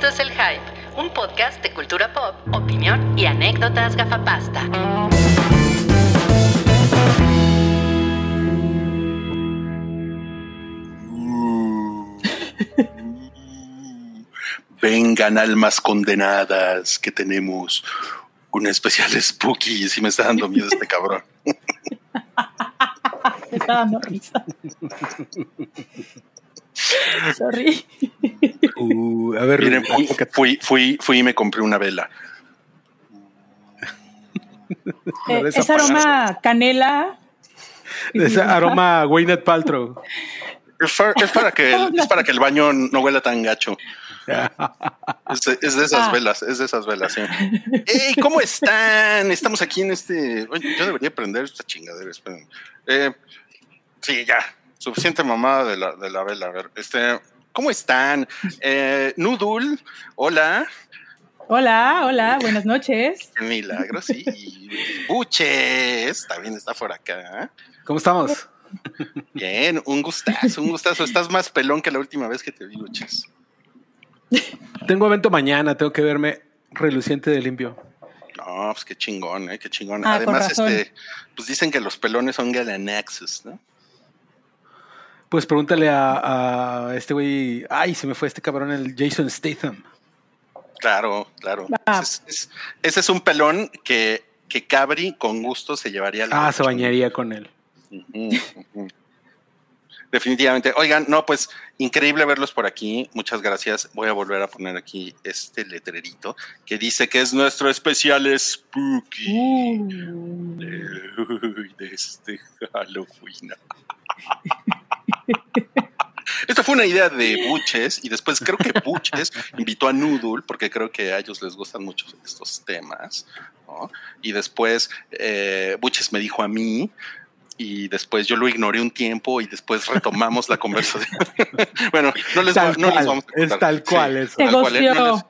Esto es El Hype, un podcast de cultura pop, opinión y anécdotas gafapasta. Vengan almas condenadas que tenemos un especial spooky. Si me está dando miedo este cabrón. Me está dando risa. Sorry. Uh, a ver, Miren, fui, fui, fui, fui y me compré una vela. Eh, es aroma canela. ese aroma Gwyneth Paltrow. Es para, es para que el, es para que el baño no huela tan gacho. Es de, es de esas Ah. velas, es de esas velas. ¿Cómo están? Estamos aquí en este. Yo debería prender esta chingadera, esperen. Eh, sí, ya. Suficiente mamada de la, de la vela. A ver, este. ¿Cómo están? Eh, Nudul, hola. Hola, hola, buenas noches. Qué milagro, sí. Buches, también está por acá. ¿Cómo estamos? Bien, un gustazo, un gustazo. Estás más pelón que la última vez que te vi, Buches. Tengo evento mañana, tengo que verme reluciente de limpio. No, pues qué chingón, ¿eh? Qué chingón. Ah, Además, este, pues dicen que los pelones son galanaxes, ¿no? Pues pregúntale a, a este güey. Ay, se me fue este cabrón, el Jason Statham. Claro, claro. Ah. Ese, es, es- ese es un pelón que, que Cabri con gusto se llevaría al Ah, se bañaría con él. Definitivamente. Oigan, no, pues increíble verlos por aquí. Muchas gracias. Voy a volver a poner aquí este letrerito que dice que es nuestro especial spooky Uh, Uy, de este Halloween. Esto fue una idea de Buches y después creo que Buches invitó a Noodle porque creo que a ellos les gustan mucho estos temas. ¿no? Y después eh, Buches me dijo a mí y después yo lo ignoré un tiempo y después retomamos la conversación. bueno, no les, va- no les cual, vamos a es contar. tal cual eso. Te tal cual, ¿eh? No les,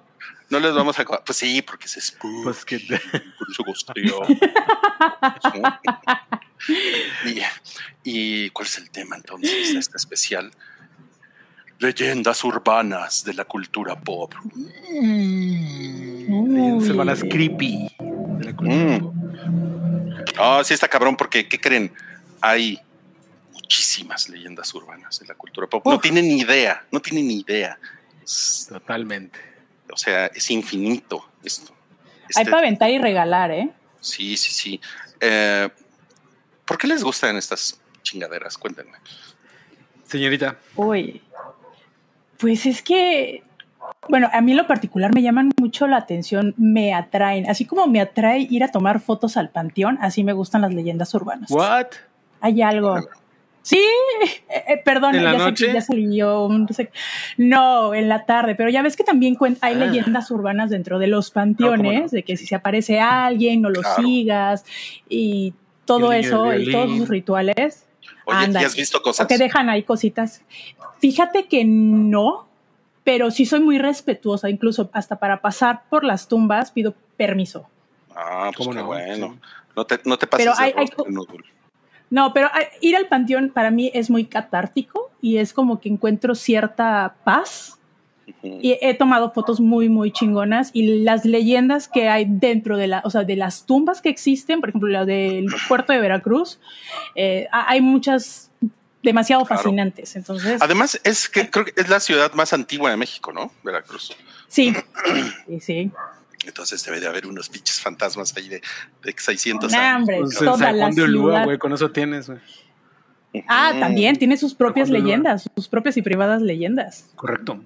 no les vamos a... Pues sí, porque es spooky. Pues que Por eso y, ¿Y cuál es el tema entonces de este especial? Leyendas urbanas de la cultura pop. semanas creepy. de la cultura Mm. pop. Ah, sí está cabrón, porque ¿qué creen? Hay muchísimas leyendas urbanas de la cultura pop. No tienen ni idea, no tienen ni idea. Es- Totalmente. o sea, es infinito esto. Hay Este- para aventar y regalar, ¿eh? sí, sí, sí. Eh, ¿Por qué les gustan estas chingaderas? Cuéntenme. Señorita, Uy. Pues es que, bueno, a mí en lo particular me llaman mucho la atención, me atraen. Así como me atrae ir a tomar fotos al panteón, así me gustan las leyendas urbanas. ¿what? Hay algo. Sí, eh, eh, perdón, ¿En la ya, sé noche? que ya salió un- no, sé- no, en la tarde, pero ya ves que también hay Ah. leyendas urbanas dentro de los panteones, No, ¿cómo no? de que si se aparece alguien, no lo Claro. sigas y todo eso, y todos sus rituales. Oye, ¿y Ándale. has visto cosas? O que dejan ahí cositas. Fíjate que no, pero sí soy muy respetuosa, incluso hasta para pasar por las tumbas pido permiso. Ah, pues ¿Cómo qué no? bueno. Sí. No te, no te pases Pero hay- hay. No, pero ir al panteón para mí es muy catártico y es como que encuentro cierta paz. Y he tomado fotos muy, muy chingonas y las leyendas que hay dentro de la, o sea, de las tumbas que existen, por ejemplo, la del puerto de Veracruz, eh, ha- hay muchas demasiado Claro. fascinantes. Entonces, Además, es que creo que es la ciudad más antigua de México, ¿no? Veracruz. sí, sí, sí. Entonces debe de haber unos pinches fantasmas ahí de, de 600 Nah, años. hombre, Pues toda San la Juan de Ulúa, ciudad. güey, con eso tienes, güey. Ah, también tiene sus propias de leyendas, sus propias y privadas leyendas. Correcto.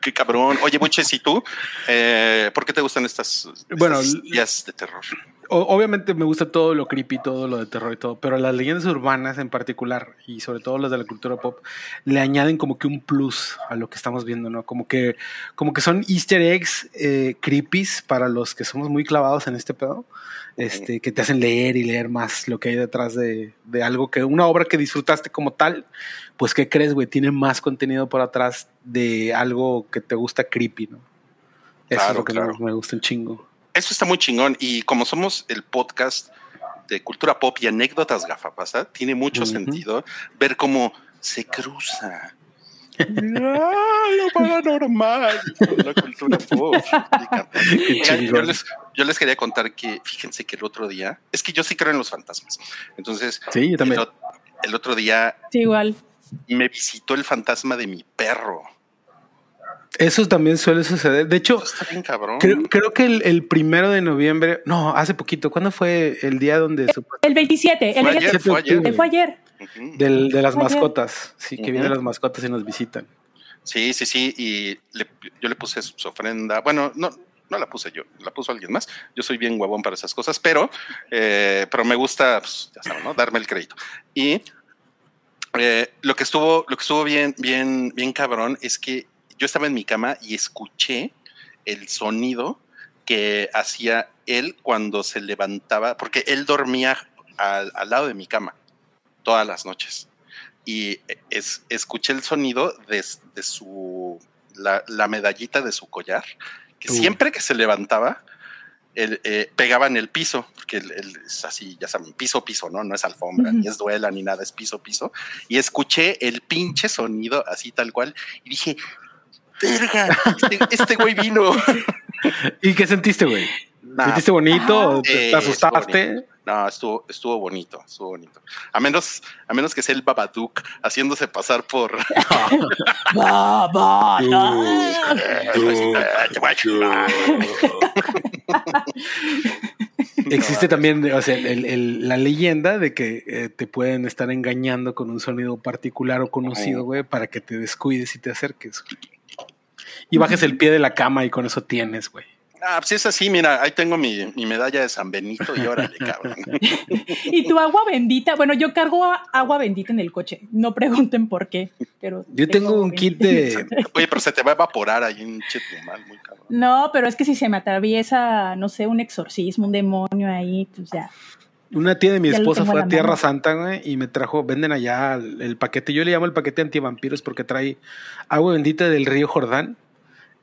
Qué cabrón. Oye, Buches, ¿y tú? Eh, ¿Por qué te gustan estas, Bueno, de terror? Obviamente me gusta todo lo creepy, todo lo de terror y todo, pero las leyendas urbanas en particular, y sobre todo las de la cultura pop, le añaden como que un plus a lo que estamos viendo, ¿no? Como que, como que son easter eggs eh, creepies para los que somos muy clavados en este pedo, este, que te hacen leer y leer más lo que hay detrás de, de algo que, una obra que disfrutaste como tal, pues ¿qué crees, güey? Tiene más contenido por atrás de algo que te gusta creepy, ¿no? Eso es Claro, lo que claro. me, me gusta un chingo. Eso está muy chingón. Y como somos el podcast de cultura pop y anécdotas gafapasta, tiene mucho sentido ver cómo se cruza lo paranormal. La cultura pop. Yo, les, yo les quería contar que, fíjense que el otro día, es que yo sí creo en los fantasmas. Entonces, Sí, yo también. El, otro día Sí, igual. me visitó el fantasma de mi perro. Eso también suele suceder. De hecho, Eso está bien cabrón. creo, creo que el, el primero de noviembre, no, hace poquito, ¿cuándo fue el día donde supo- El 27, el Fue 27 ayer, fue ayer. fue ayer. Del- de las mascotas? Sí, que vienen las mascotas y nos visitan. Sí, sí, sí. Y le- yo le puse su, ofrenda. Bueno, no, no la puse yo, la puso alguien más. Yo soy bien huevón para esas cosas, pero, eh, pero me gusta, pues, ya saben, ¿no? Darme el crédito. Y eh, lo que estuvo, lo que estuvo bien, bien, bien cabrón es que yo estaba en mi cama y escuché el sonido que hacía él cuando se levantaba, porque él dormía al, al lado de mi cama todas las noches. Y es, escuché el sonido de, de su, la, la medallita de su collar, que Uh. siempre que se levantaba, él, eh, pegaba en el piso, porque él, él es así, ya saben, piso, piso, ¿no? No es alfombra, Ujú. ni es duela, ni nada, es piso, piso. Y escuché el pinche sonido así tal cual, y dije, verga, este, este güey vino. ¿Y qué sentiste, güey? Nah, ¿Sentiste bonito? Ah. ¿O ¿Te, Eh, te asustaste? No, estuvo, estuvo bonito, estuvo bonito. A menos, a menos que sea el Babadook haciéndose pasar por. Existe también o sea, el- el- la leyenda de que eh, te pueden estar engañando con un sonido particular o conocido, güey, para que te descuides y te acerques. Y bajes el pie de la cama y con eso tienes, güey. Ah, pues es así, mira, ahí tengo mi, mi medalla de San Benito y órale, cabrón. Y tu agua bendita, bueno, yo cargo agua bendita en el coche. No pregunten por qué, pero Yo tengo un kit de... Oye, pero se te va a evaporar ahí un chetumal, muy cabrón. No, pero es que si se me atraviesa, no sé, un exorcismo, un demonio ahí, pues ya. Una tía de mi Ya esposa fue a Tierra mano. Santa, güey, y me trajo, venden allá el, el paquete. Yo le llamo el paquete antivampiros porque trae agua bendita del río Jordán,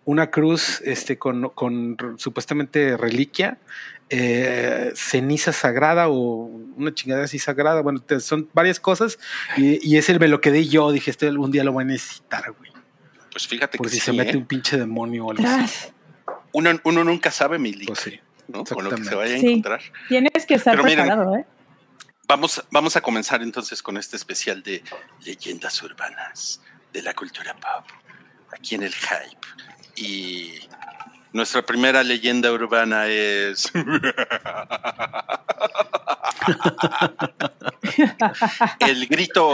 una cruz este, con, con supuestamente reliquia, eh, ceniza sagrada o una chingadera así sagrada. Bueno, te- son varias cosas y, y ese me lo quedé yo. Dije, este algún día lo voy a necesitar, güey. Pues fíjate Por que si sí, se mete ¿eh? un pinche demonio o algo así. Uno, uno nunca sabe, mi Pues sí. ¿no? Con lo que se exactamente. vaya a Sí. encontrar. Tienes que estar Pero miren, preparado, ¿eh? Vamos, vamos a comenzar entonces con este especial de leyendas urbanas de la cultura pop, aquí en el Hype. Y nuestra primera leyenda urbana es... El grito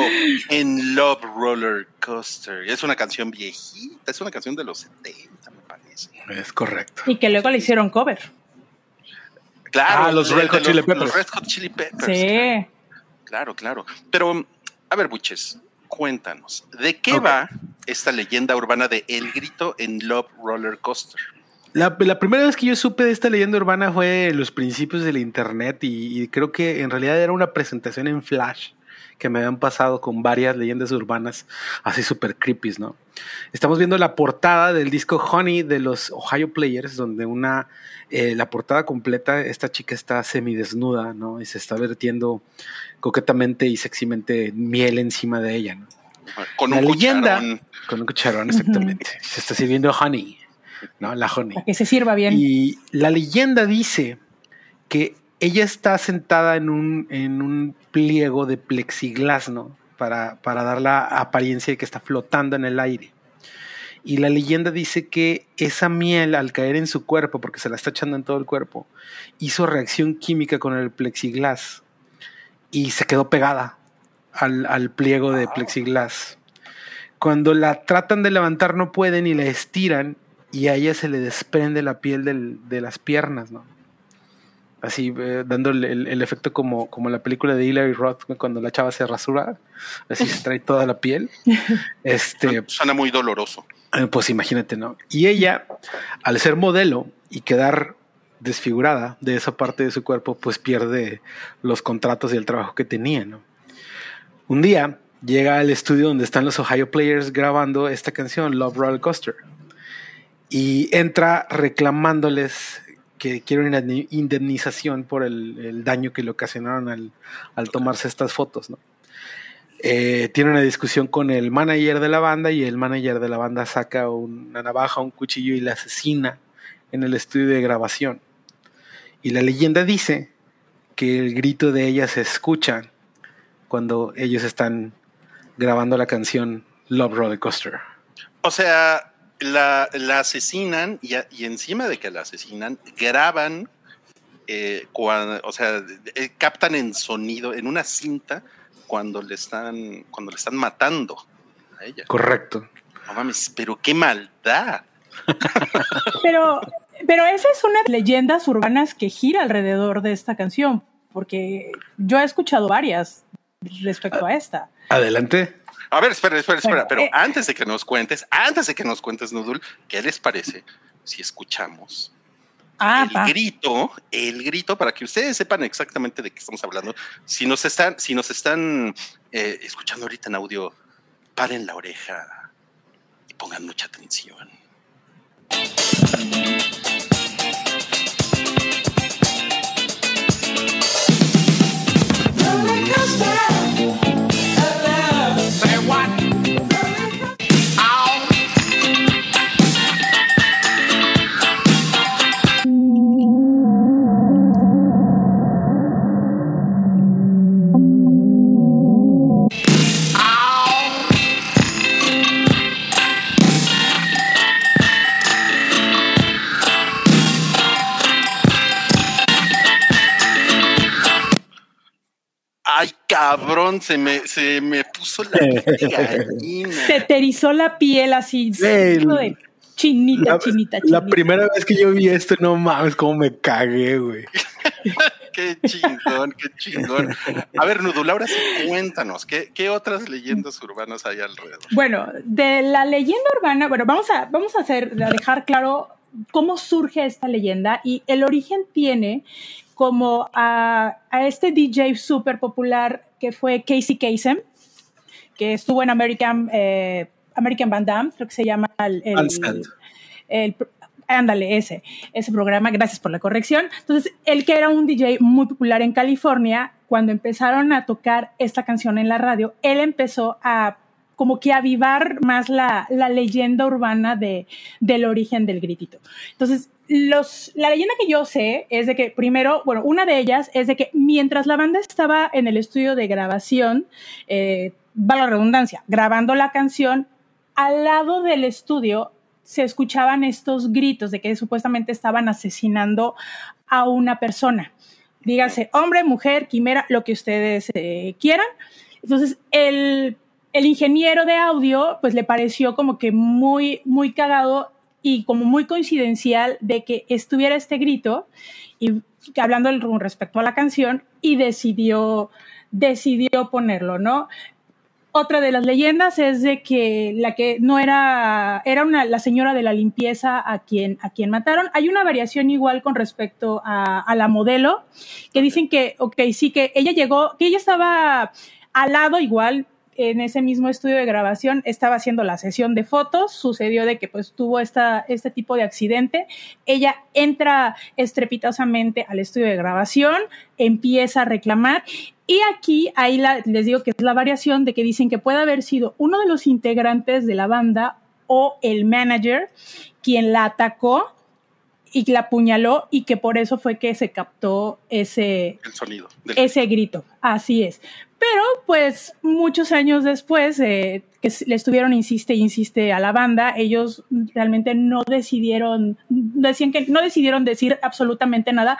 en Love Roller Coaster. Es una canción viejita, es una canción de los 70, me parece. Es correcto. Y que luego le hicieron cover. Claro, Ah, los Red Hot Chili los Peppers. Red Hot Chili Peppers. Sí. Claro, claro. Pero, a ver, Buches, cuéntanos, ¿de qué va esta leyenda urbana de El Grito en Love Roller Coaster? La, la primera vez que yo supe de esta leyenda urbana fue en los principios del internet y, y creo que en realidad era una presentación en Flash que me habían pasado con varias leyendas urbanas así super creepy, ¿no? Estamos viendo la portada del disco Honey de los Ohio Players, donde una, eh, la portada completa, esta chica está semidesnuda, ¿no? Y se está vertiendo coquetamente y sexymente miel encima de ella, ¿no? Con La un leyenda- cucharón. Con un cucharón, exactamente. Se está sirviendo honey, ¿no? La honey. Para que se sirva bien. Y la leyenda dice que ella está sentada en un, en un pliego de plexiglas, ¿no? Para, para dar la apariencia de que está flotando en el aire. Y la leyenda dice que esa miel, al caer en su cuerpo, porque se la está echando en todo el cuerpo, hizo reacción química con el plexiglas y se quedó pegada al, al pliego de Wow. plexiglas. Cuando la tratan de levantar no pueden y la estiran y a ella se le desprende la piel del- de las piernas, ¿no? Así, eh, dando el, el- el efecto como, como la película de Hilary Roth, cuando la chava se rasura, así se trae toda la piel. Este, Suena muy doloroso. eh, Pues imagínate, ¿no? Y ella, al ser modelo y quedar desfigurada de esa parte de su cuerpo, pues pierde los contratos y el trabajo que tenía, ¿no? Un día llega al estudio donde están los Ohio Players grabando esta canción, Love Roller Coaster, y entra reclamándoles que quiere una indemnización por el, el daño que le ocasionaron al, al tomarse estas fotos, ¿no? eh, tiene una discusión con el manager de la banda y el manager de la banda saca una navaja, un cuchillo y la asesina en el estudio de grabación. Y la leyenda dice que el grito de ella se escucha cuando ellos están grabando la canción Love Roller Coaster. O sea, la, asesinan y, encima de que la asesinan, graban, eh, cuando, o sea, eh, captan en sonido, en una cinta, cuando le están, cuando le están matando a ella. Correcto. No mames, pero qué maldad. pero, pero esa es una de las leyendas urbanas que gira alrededor de esta canción, porque yo he escuchado varias respecto a esta. Adelante. A ver, espera, espera, espera, pero eh, antes de que nos cuentes, antes de que nos cuentes, Nudul, ¿qué les parece si escuchamos ah, el grito, el grito, para que ustedes sepan exactamente de qué estamos hablando. Si nos están, si nos están eh, escuchando ahorita en audio, paren la oreja y pongan mucha atención. Cabrón, se me, se me puso la gallina. Se te erizó la piel así, de chinita, la, chinita, La primera vez que yo vi esto, no mames, cómo me cagué, güey. qué chingón, qué chingón. A ver, Nudul, ahora sí cuéntanos, ¿qué, ¿qué, otras leyendas urbanas hay alrededor? Bueno, de la leyenda urbana, bueno, vamos a, vamos a hacer, a dejar claro cómo surge esta leyenda y el origen tiene como a, a este DJ súper popular que fue Casey Kasem, que estuvo en American, eh, American Van Damme, creo que se llama el, el, ándale, ese, ese programa, gracias por la corrección. Entonces, él que era un DJ muy popular en California, cuando empezaron a tocar esta canción en la radio, él empezó a como que avivar más la, la leyenda urbana de, del origen del gritito. Entonces, la leyenda que yo sé es de que, primero, bueno, una de ellas es de que mientras la banda estaba en el estudio de grabación, eh, va la redundancia, grabando la canción, al lado del estudio se escuchaban estos gritos de que supuestamente estaban asesinando a una persona. Dígase, hombre, mujer, quimera, lo que ustedes eh, quieran. Entonces, el el ingeniero de audio, pues le pareció como que muy, muy cagado y como muy coincidencial de que estuviera este grito y hablando con respecto a la canción y decidió, decidió ponerlo, ¿no? Otra de las leyendas es de que la que no era, era una, la señora de la limpieza a quien, a quien mataron. Hay una variación igual con respecto a, a la modelo, que dicen que, ok, sí, que ella llegó, que ella estaba al lado igual, en ese mismo estudio de grabación estaba haciendo la sesión de fotos, sucedió de que pues tuvo este tipo de accidente, ella entra estrepitosamente al estudio de grabación, empieza a reclamar y aquí ahí les digo que es la variación de que dicen que puede haber sido uno de los integrantes de la banda o el manager quien la atacó y la apuñaló y que por eso fue que se captó ese sonido ese grito así es pero pues muchos años después eh, que le estuvieron insiste insiste a la banda ellos realmente no decidieron decían que no decidieron decir absolutamente nada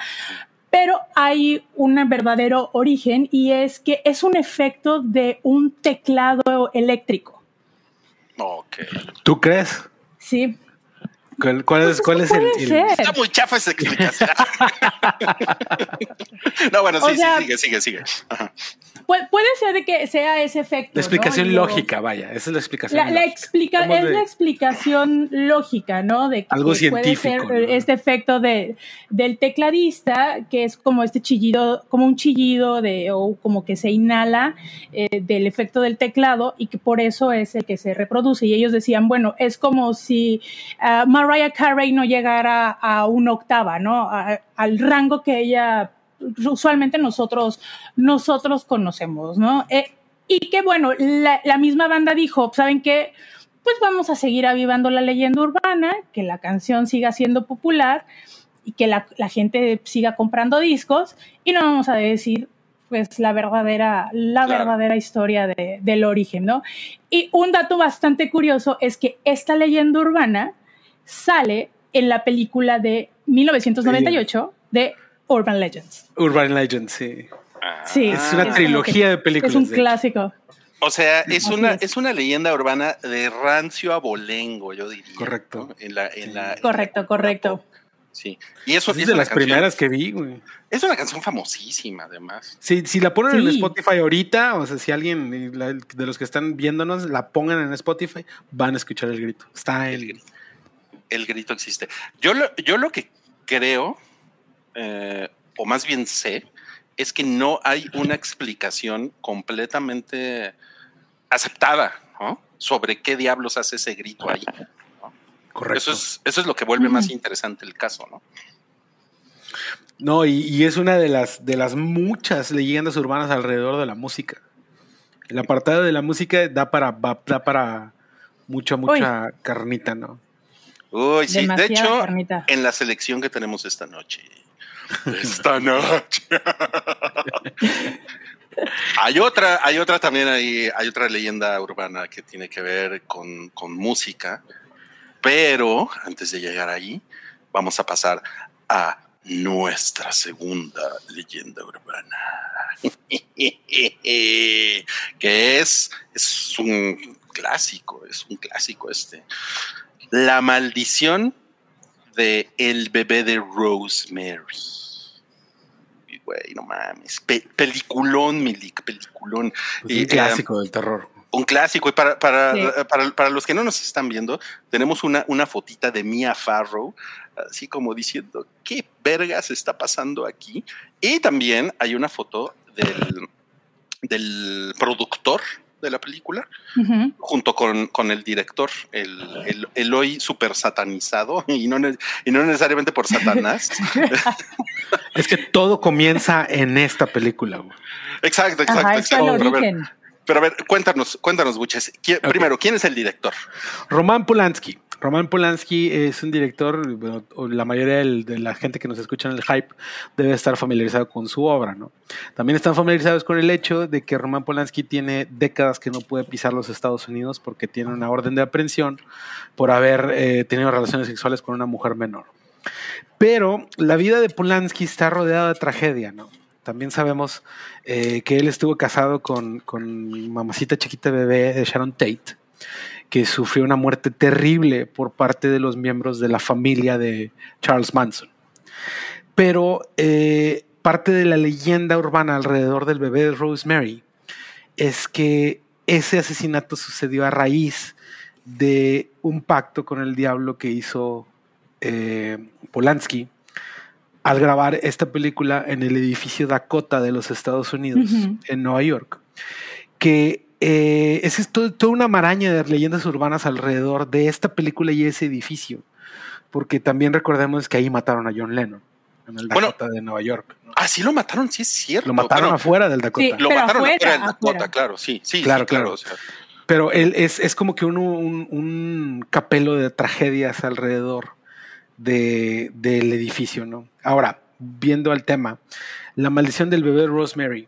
pero hay un verdadero origen y es que es un efecto de un teclado eléctrico. Ok. ¿Tú crees? Sí, ¿Cuál, es, cuál es el, Está muy chafa esa explicación. no, bueno, sí, sí, sigue, sigue, sigue. Puede ser de que sea ese efecto. La explicación lógica, vaya, esa es la explicación. La, explica, es la explicación lógica, ¿no? De que Algo científico. Puede ser este efecto de, del tecladista, que es como este chillido, como un chillido de, o como que se inhala eh, del efecto del teclado y que por eso es el que se reproduce. Y ellos decían, bueno, es como si uh, Mariah Carey no llegara a una octava, ¿no? al rango que ella usualmente nosotros, nosotros conocemos, ¿no? Eh, Y que bueno, la, la misma banda dijo, ¿saben qué? Pues vamos a seguir avivando la leyenda urbana, que la canción siga siendo popular y que la, la gente siga comprando discos y no vamos a decir pues la verdadera, la Claro. verdadera historia de- del origen, ¿no? Y un dato bastante curioso es que esta leyenda urbana sale en la película de 1998 de Urban Legends. Urban Legends, sí. Sí, Es una trilogía que de películas. Es un clásico. O sea, es Así una, es. es una leyenda urbana de rancio a bolengo, yo diría. Correcto. ¿no? En la, en la- en la Correcto, correcto. Sí. Y eso Es es de las canción- primeras que vi, güey. Es una canción famosísima, además. Si, si la ponen en Sí. Spotify ahorita, o sea, si alguien eh, la- de los que están viéndonos la pongan en Spotify, van a escuchar el grito. Está El en. grito. El grito existe. Yo lo, yo lo que creo, eh, o más bien sé, es que no hay una explicación completamente aceptada ¿no? sobre qué diablos hace ese grito ahí. Correcto. Eso es, eso es lo que vuelve más interesante el caso, ¿no? No, y, y es una de las, de las muchas leyendas urbanas alrededor de la música. El apartado de la música da para, da para mucha, mucha carnita, ¿no? Uy, sí. De hecho, carnita. en la selección que tenemos esta noche. Esta noche. hay otra, hay otra también ahí, hay otra leyenda urbana que tiene que ver con, con música. Pero antes de llegar ahí, vamos a pasar a nuestra segunda leyenda urbana. que es, es un clásico, es un clásico este. La maldición de el bebé de Rosemary. Y, Güey, no mames. Pe- peliculón, Milik, peliculón. Pues un clásico del terror. Un clásico. Y para, para, Sí. para, para los que no nos están viendo, tenemos una, una fotita de Mia Farrow, así como diciendo, ¿qué vergas está pasando aquí? Y también hay una foto del, del productor de la película, junto con, con el director, el, el, el hoy super satanizado, y no, y no necesariamente por Satanás. Es que todo comienza en esta película, güey. exacto, exacto, Ajá, exacto. Pero a ver, origen. pero a ver, cuéntanos, cuéntanos, Buches. ¿Quién- Ok. Primero, ¿quién es el director? Roman Polanski. Roman Polanski es un director, bueno, la mayoría del- de la gente que nos escucha en el hype debe estar familiarizado con su obra, ¿no? También están familiarizados con el hecho de que Roman Polanski tiene décadas que no puede pisar los Estados Unidos porque tiene una orden de aprehensión por haber eh, tenido relaciones sexuales con una mujer menor. Pero la vida de Polanski está rodeada de tragedia, ¿no? También sabemos eh, que él estuvo casado con, con mamacita chiquita bebé de Sharon Tate, que sufrió una muerte terrible por parte de los miembros de la familia de Charles Manson. Pero eh, parte de la leyenda urbana alrededor del bebé de Rosemary es que ese asesinato sucedió a raíz de un pacto con el diablo que hizo eh, Polanski al grabar esta película en el edificio Dakota de los Estados Unidos, en Nueva York, que eh, es esto- toda una maraña de leyendas urbanas alrededor de esta película y ese edificio, porque también recordemos que ahí mataron a John Lennon, en el Bueno, Dakota de Nueva York. ¿no? Ah, sí lo mataron, sí es cierto. Lo mataron Bueno, afuera del Dakota. Sí. Lo mataron afuera, afuera del Dakota, afuera. claro, sí, sí, Claro, sí, claro. claro. o sea, Pero él es, es como que un, un- un capelo de tragedias alrededor de- del edificio, ¿no? Ahora, viendo al tema, la maldición del bebé Rosemary.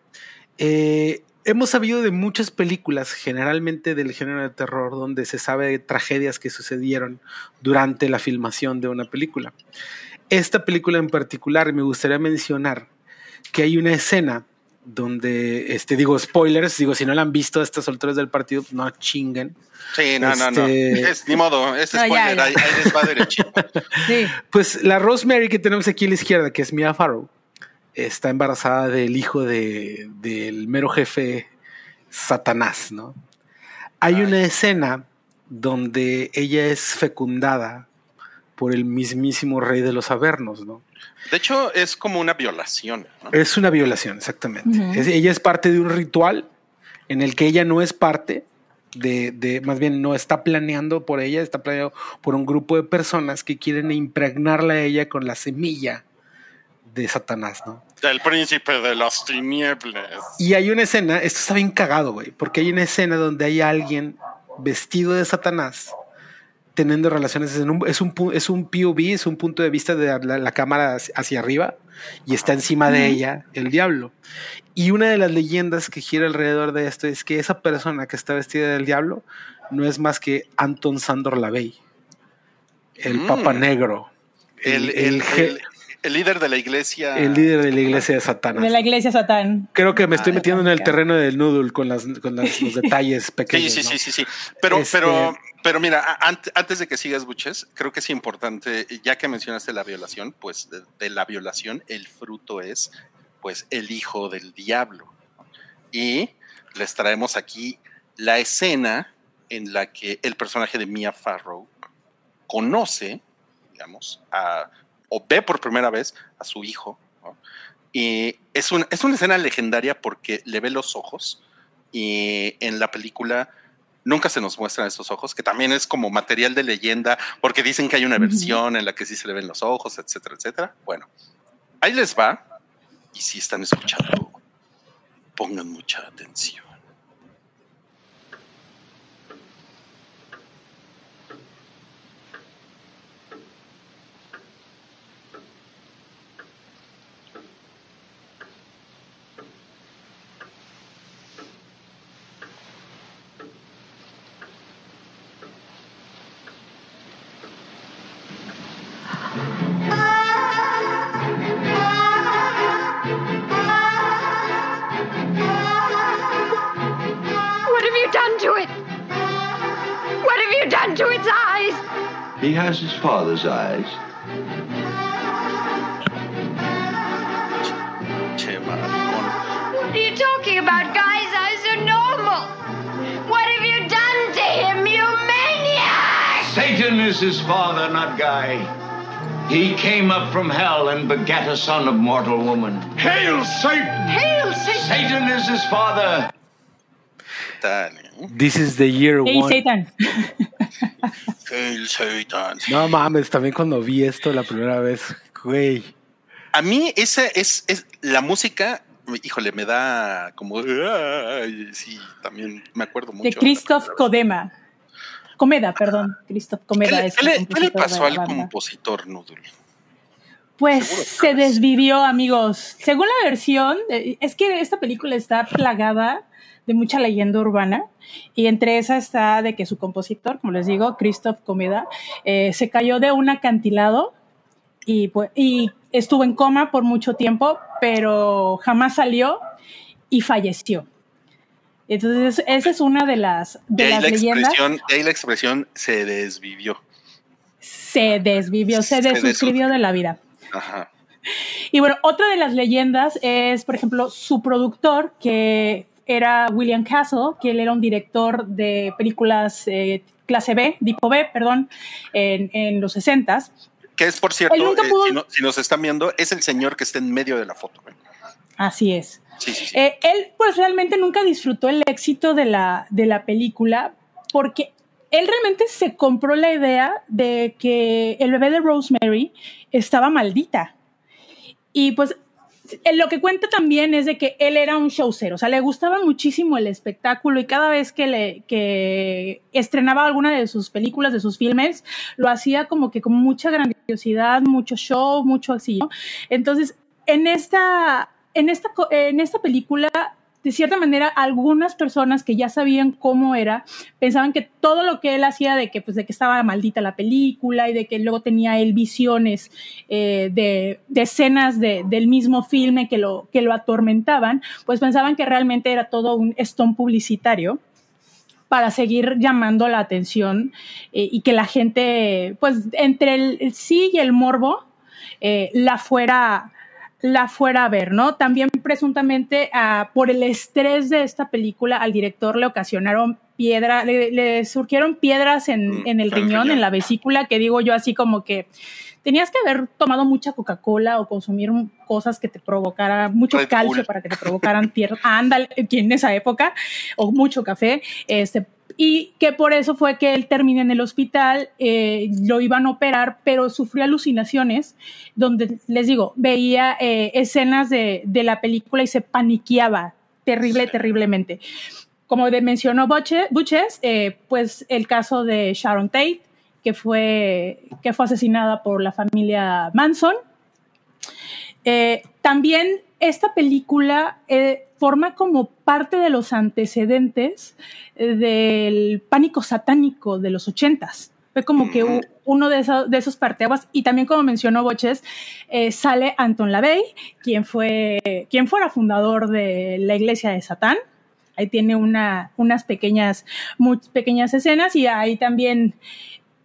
Eh, hemos sabido de muchas películas, generalmente del género de terror, donde se sabe de tragedias que sucedieron durante la filmación de una película. Esta película en particular me gustaría mencionar que hay una escena donde, este, digo, spoilers, digo, si no la han visto a estas alturas del partido, no chinguen. sí, no, no, no. Este- Es, ni modo, es No, ya, spoiler, ya. ahí, ahí les va derechito. Sí. Pues la Rosemary que tenemos aquí a la izquierda, que es Mia Farrow, está embarazada del hijo de- del mero jefe Satanás, ¿no? Hay Ay. una escena donde ella es fecundada por el mismísimo rey de los Avernos, ¿no? De hecho, es como una violación, ¿no? Es una violación, exactamente. Es- ella es parte de un ritual en el que ella no es parte de, de- más bien no está planeando por ella, está planeado por un grupo de personas que quieren impregnarla a ella con la semilla de Satanás, ¿no? El príncipe de las tinieblas. Y hay una escena, esto está bien cagado, güey, porque hay una escena donde hay alguien vestido de Satanás teniendo relaciones. Es un, es un, es un POV, es un punto de vista de la, la cámara hacia arriba y está encima de ella el diablo. Y una de las leyendas que gira alrededor de esto es que esa persona que está vestida del diablo no es más que Anton Sandor Lavey, el Mm. Papa Negro. El, el, el- el líder de la iglesia. el líder de la iglesia de Satanás. De la iglesia Satán. Creo que me estoy Ah, metiendo en el terreno del noodle con, las, con las- los detalles Sí, pequeños. sí, ¿no? sí, sí, sí. Pero, Este- pero, pero mira, antes de que sigas, Buches, creo que es importante, ya que mencionaste la violación, pues de, de la violación, el fruto es, pues, el hijo del diablo. Y les traemos aquí la escena en la que el personaje de Mia Farrow conoce, digamos, a, o ve por primera vez a su hijo. ¿no? Y es, un- es una escena legendaria porque le ve los ojos y en la película nunca se nos muestran estos ojos, que también es como material de leyenda, porque dicen que hay una versión en la que sí se le ven los ojos, etcétera, etcétera. Bueno, ahí les va. Y si están escuchando, pongan mucha atención. Have you done to its eyes? He has his father's eyes. Che, maricón. What are you talking about? Guy's eyes are normal. What have you done to him, you maniac? Satan is his father, not Guy. He came up from hell and begat a son of mortal woman. Hail Satan! Hail Satan! Satan is his father. Tal. This is the year Hey, one. Satan. Hail Satan. No mames, también cuando vi esto la primera vez, güey. A mí esa es, es la música, híjole, me da como... ay, sí, también me acuerdo mucho. De Christoph Kodema. Comeda, perdón. Christoph ¿Qué Comeda le, es qué le- qué le pasó al compositor Noodle? Pues se desvivió, amigos. Según la versión, eh, es que esta película está plagada de mucha leyenda urbana y entre esa está de que su compositor, como les digo, Christoph Comeda, eh, se cayó de un acantilado y, pues, y estuvo en coma por mucho tiempo, pero jamás salió y falleció. Entonces, esa es una de las, de De ahí, las la leyendas. de ahí la expresión se desvivió. Se desvivió, se Se desuscribió de la vida. Ajá. Y bueno, otra de las leyendas es, por ejemplo, su productor, que era William Castle, que él era un director de películas eh, clase B, tipo B, perdón, en, en los 60s. Que es, por cierto, eh, pudo- si, no- si nos están viendo, es el señor que está en medio de la foto. Así es. Sí, sí, sí. Eh, él, pues realmente nunca disfrutó el éxito de la, de la película porque él realmente se compró la idea de que el bebé de Rosemary estaba maldita. Y pues lo que cuenta también es de que él era un showcero, o sea, le gustaba muchísimo el espectáculo y cada vez que, le, que estrenaba alguna de sus películas, de sus filmes, lo hacía como que con mucha grandiosidad, mucho show, mucho así. Entonces, en esta, en, esta, en esta película, de cierta manera, algunas personas que ya sabían cómo era, pensaban que todo lo que él hacía de que, pues, de que estaba maldita la película y de que luego tenía él visiones eh, de, de escenas de- del mismo filme que lo, que lo atormentaban, pues pensaban que realmente era todo un stone publicitario para seguir llamando la atención eh, y que la gente, pues entre el, sí y el morbo, eh, la fuera la fuera a ver, ¿no? También presuntamente ah, por el estrés de esta película al director le ocasionaron piedra, le, le surgieron piedras en, Mm, en el riñón, riñón. en la vesícula, que digo yo así como que tenías que haber tomado mucha Coca-Cola o consumir cosas que te provocaran mucho Red calcio Bull. para que te provocaran tierra. Ándale, en esa época, o mucho café, este, y que por eso fue que él termina en el hospital, eh, lo iban a operar, pero sufrió alucinaciones, donde les digo, veía eh, escenas de, de, la película y se paniqueaba terrible, terriblemente. Como mencionó Buches, eh, pues el caso de Sharon Tate, que fue, que fue asesinada por la familia Manson. También esta película forma como parte de los antecedentes eh, del pánico satánico de los ochentas. Fue como que uno de esos, de esos parteaguas, y también como mencionó Boches, eh, sale Anton LaVey, quien fue, quien fuera fundador de la iglesia de Satán. Ahí tiene una, unas pequeñas, muy pequeñas escenas y ahí también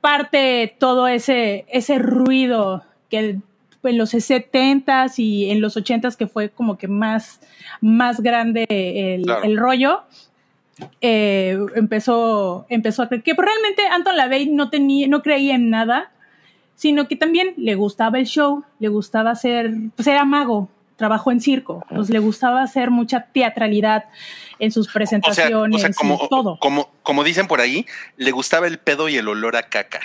parte todo ese, ese ruido que en los 70s y en los 80s que fue como que más, más grande el, claro. el rollo. Eh, empezó, empezó a creer que realmente Anton LaVey no tenía, no creía en nada, sino que también le gustaba el show, le gustaba hacer, pues era mago, trabajó en circo, pues le gustaba hacer mucha teatralidad en sus presentaciones, o sea, o sea, como, todo. Como, como dicen por ahí, le gustaba el pedo y el olor a caca.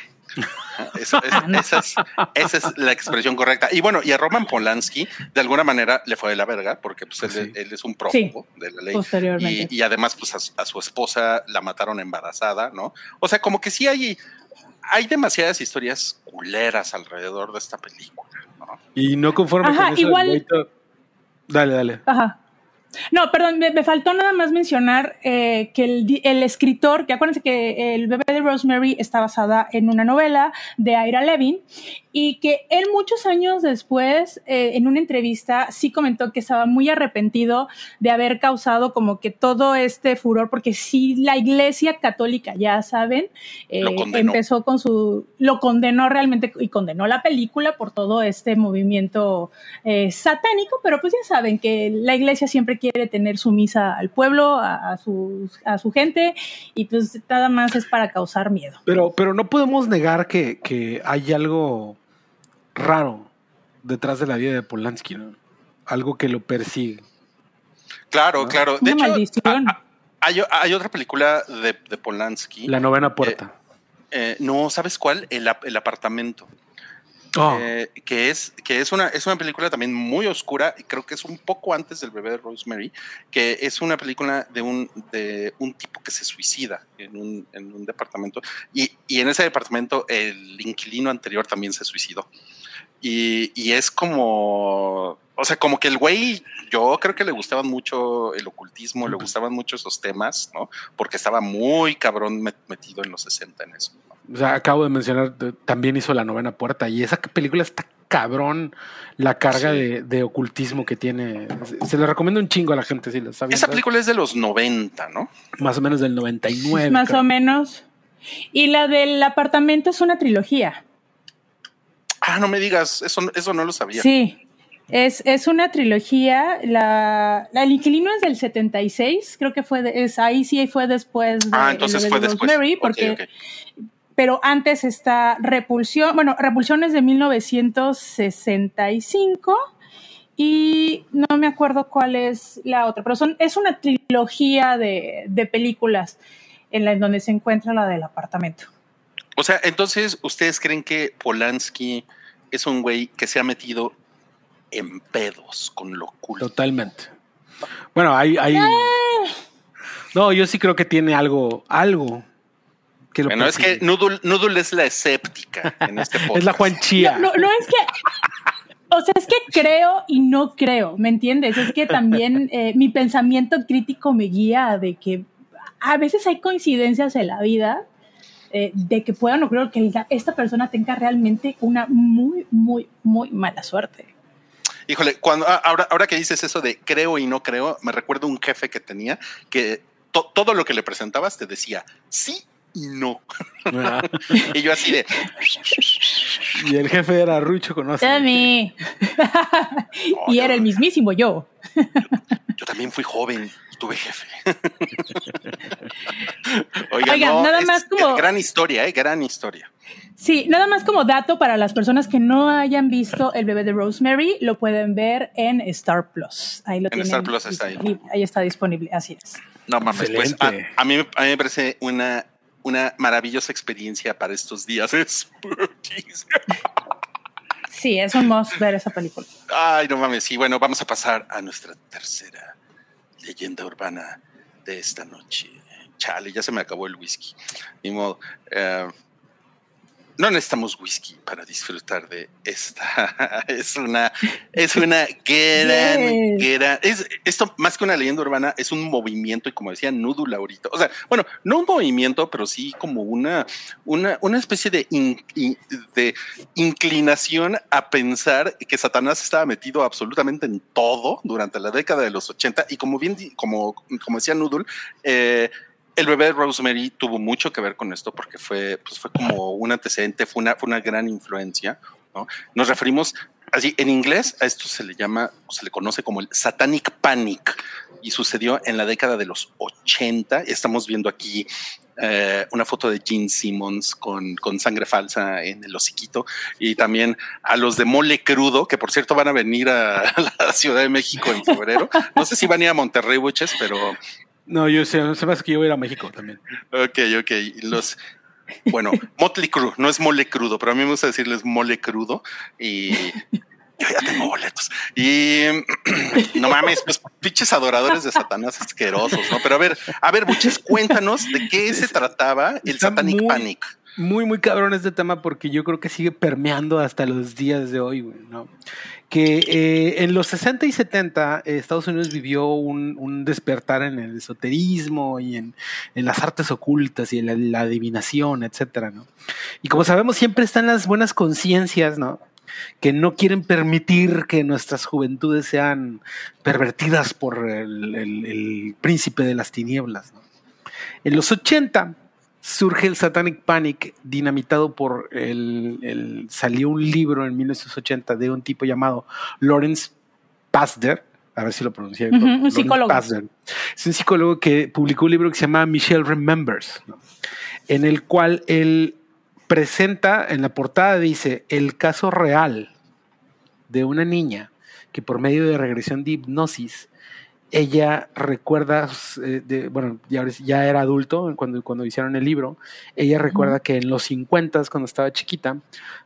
Eso, es, esa, es, esa, es, la expresión correcta. Y bueno, y a Roman Polanski, de alguna manera, le fue de la verga, porque pues, él, sí. él, es un prófugo sí, de la ley. Posteriormente. Y, y además, pues a, a, su esposa la mataron embarazada, ¿no? O sea, como que sí hay, hay demasiadas historias culeras alrededor de esta película, ¿no? Y no conforme Ajá, con eso, igual... Dale, dale. Ajá. No, perdón, me, faltó nada más mencionar eh, que el, el, escritor, que acuérdense que el bebé de Rosemary está basada en una novela de Ira Levin y que él muchos años después, eh, en una entrevista, sí comentó que estaba muy arrepentido de haber causado como que todo este furor, porque sí, la iglesia católica, ya saben, eh, empezó con su, lo condenó realmente y condenó la película por todo este movimiento eh, satánico, pero pues ya saben que la iglesia siempre quiere tener sumisa al pueblo, a, a, su, a su gente, y pues nada más es para causar miedo. Pero, pero no podemos negar que, que hay algo raro detrás de la vida de Polanski, ¿no? Algo que lo persigue. Claro, ¿no? claro. De Una hecho, maldición. a- a- hay, hay otra película de, de Polanski. La novena puerta. Eh, no, ¿sabes cuál? El apartamento. Oh, Eh, que es, que es, una, es una película también muy oscura, y creo que es un poco antes del bebé de Rosemary, que es una película de un, de un tipo que se suicida en un, en un departamento, y, y en ese departamento el inquilino anterior también se suicidó. Y, y es como, o sea, como que el güey, yo creo que le gustaban mucho el ocultismo, le gustaban mucho esos temas, ¿no? Porque estaba muy cabrón met- metido en los 60 en eso. ¿no? o sea, acabo de mencionar, también hizo la novena puerta y esa película está cabrón la carga Sí. de, de ocultismo que tiene. Se, le recomiendo un chingo a la gente si la viendo. Esa película es de los 90, ¿no? Más o menos del 99. Más creo. o menos. Y la del apartamento es una trilogía. Ah, no me digas, eso, eso no lo sabía. Sí, es, es una trilogía. La, la- el inquilino es del 76, creo que fue, de- es, ahí sí fue después de, ah, entonces de fue después. Ok, porque, pero antes está Repulsión, bueno, Repulsión es de 1965 y no me acuerdo cuál es la otra, pero son, es una trilogía de, de películas en la en donde se encuentra la del apartamento. O sea, entonces, ¿ustedes creen que Polanski es un güey que se ha metido en pedos con lo oculto? Totalmente. Bueno, hay, hay. No, yo sí creo que tiene algo, algo que lo Bueno, es que Noodle, Noodle es la escéptica en este podcast. es la Juan Chía. No, no, no es que. O sea, es que creo y no creo, ¿me entiendes? Es que también eh, mi pensamiento crítico me guía de que a veces hay coincidencias en la vida eh, de que puedan ocurrir que esta persona tenga realmente una muy, muy, muy mala suerte. Híjole, cuando, ah, ahora, ahora que dices eso de creo y no creo, me recuerdo un jefe que tenía que to- todo lo que le presentabas te decía sí y no. Ah, y yo así de, y el jefe era Rucho conoce. Dami. y era el mismísimo yo. yo también fui joven tuve jefe. No, nada es más como- gran historia, eh, gran historia. Sí, nada más como dato para las personas que no hayan visto El bebé de Rosemary, lo pueden ver en Star Plus. Ahí lo En tienen Star Plus está ahí. disponible. Ahí está disponible, así es. No mames, pues a, Excelente. a mí, a mí me parece una, una maravillosa experiencia para estos días. Sí, es un must ver esa película. Ay, no mames. Y bueno, vamos a pasar a nuestra tercera leyenda urbana de esta noche. Chale, ya se me acabó el whisky. Ni modo. Eh, no necesitamos whisky para disfrutar de esta. es una, es una gran, es, esto más que una leyenda urbana es un movimiento y como decía Núdula ahorita, o sea, bueno, no un movimiento, pero sí como una, una, una especie de, in- in- de inclinación a pensar que Satanás estaba metido absolutamente en todo durante la década de los 80 y como bien, como, como decía Noodle, eh, el bebé de Rosemary tuvo mucho que ver con esto porque fue, pues fue como un antecedente, fue una, fue una gran influencia. ¿no? Nos referimos así en inglés a esto se le llama se le conoce como el Satanic Panic y sucedió en la década de los 80. Estamos viendo aquí eh, una foto de Gene Simmons con, con sangre falsa en el hociquito y también a los de Mole Crudo, que por cierto van a venir a la Ciudad de México en febrero. No sé si van a ir a Monterrey, Buches, pero No, yo sé, se me hace que yo voy a ir a México también. Ok, ok. Los, bueno, Motley Crue, no es mole crudo, pero a mí me gusta decirles mole crudo y yo ya tengo boletos. Y no mames, pues pinches adoradores de Satanás asquerosos, ¿no? Pero a ver, a ver, Buches, cuéntanos de qué se trataba el Está Satanic muy- Panic. Muy, muy cabrón este tema porque yo creo que sigue permeando hasta los días de hoy, güey, ¿no? Que eh, en los 60 y 70 eh, Estados Unidos vivió un, un despertar en el esoterismo y en, en las artes ocultas y en la, la adivinación, etcétera, ¿no? Y como sabemos, siempre están las buenas conciencias, ¿no? Que no quieren permitir que nuestras juventudes sean pervertidas por el, el- el príncipe de las tinieblas, ¿no? En los 80 surge el Satanic Panic, dinamitado por el, el- Salió un libro en 1980 de un tipo llamado Lawrence Pasder. A ver si lo pronuncié. Ujú, bien, un psicólogo. Pasder. Es un psicólogo que publicó un libro que se llama Michelle Remembers, ¿no? en el cual él presenta, en la portada dice, el caso real de una niña que por medio de regresión de hipnosis ella recuerda, eh, de- bueno, ya era adulto cuando, cuando hicieron el libro, ella recuerda que en los 50, cuando estaba chiquita,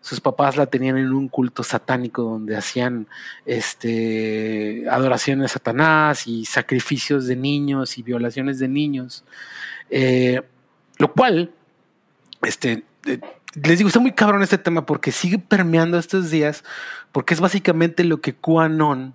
sus papás la tenían en un culto satánico donde hacían este, adoraciones a Satanás y sacrificios de niños y violaciones de niños, Eh, lo cual, este, eh, les digo, está muy cabrón este tema porque sigue permeando estos días, porque es básicamente lo que QAnon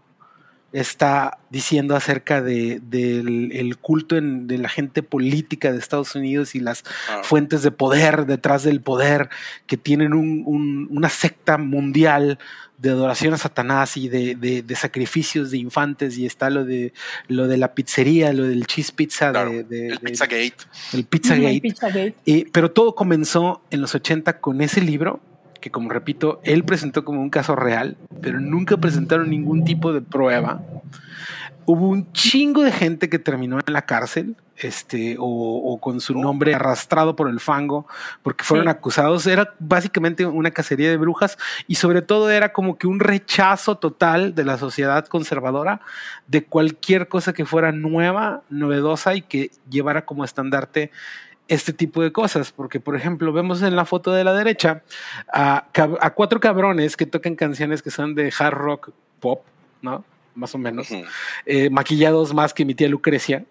está diciendo acerca de, del el culto en- de la gente política de Estados Unidos y las Ah. fuentes de poder detrás del poder que tienen un- un- una secta mundial de adoración a Satanás y de, de- de sacrificios de infantes y está lo de lo de la pizzería, lo del cheese pizza, Claro, de, de- el de- Pizzagate. el Pizzagate. el Pizzagate. Eh, pero todo comenzó en los 80 con ese libro, que como repito, él presentó como un caso real, pero nunca presentaron ningún tipo de prueba. Hubo un chingo de gente que terminó en la cárcel, este, o, o con su nombre arrastrado por el fango, porque fueron Sí. acusados. Era básicamente una cacería de brujas y sobre todo era como que un rechazo total de la sociedad conservadora de cualquier cosa que fuera nueva, novedosa y que llevara como estandarte este tipo de cosas, porque por ejemplo vemos en la foto de la derecha a, a cuatro cabrones que tocan canciones que son de hard rock pop, ¿no? Más o menos, Ujú. eh, maquillados más que mi tía Lucrecia,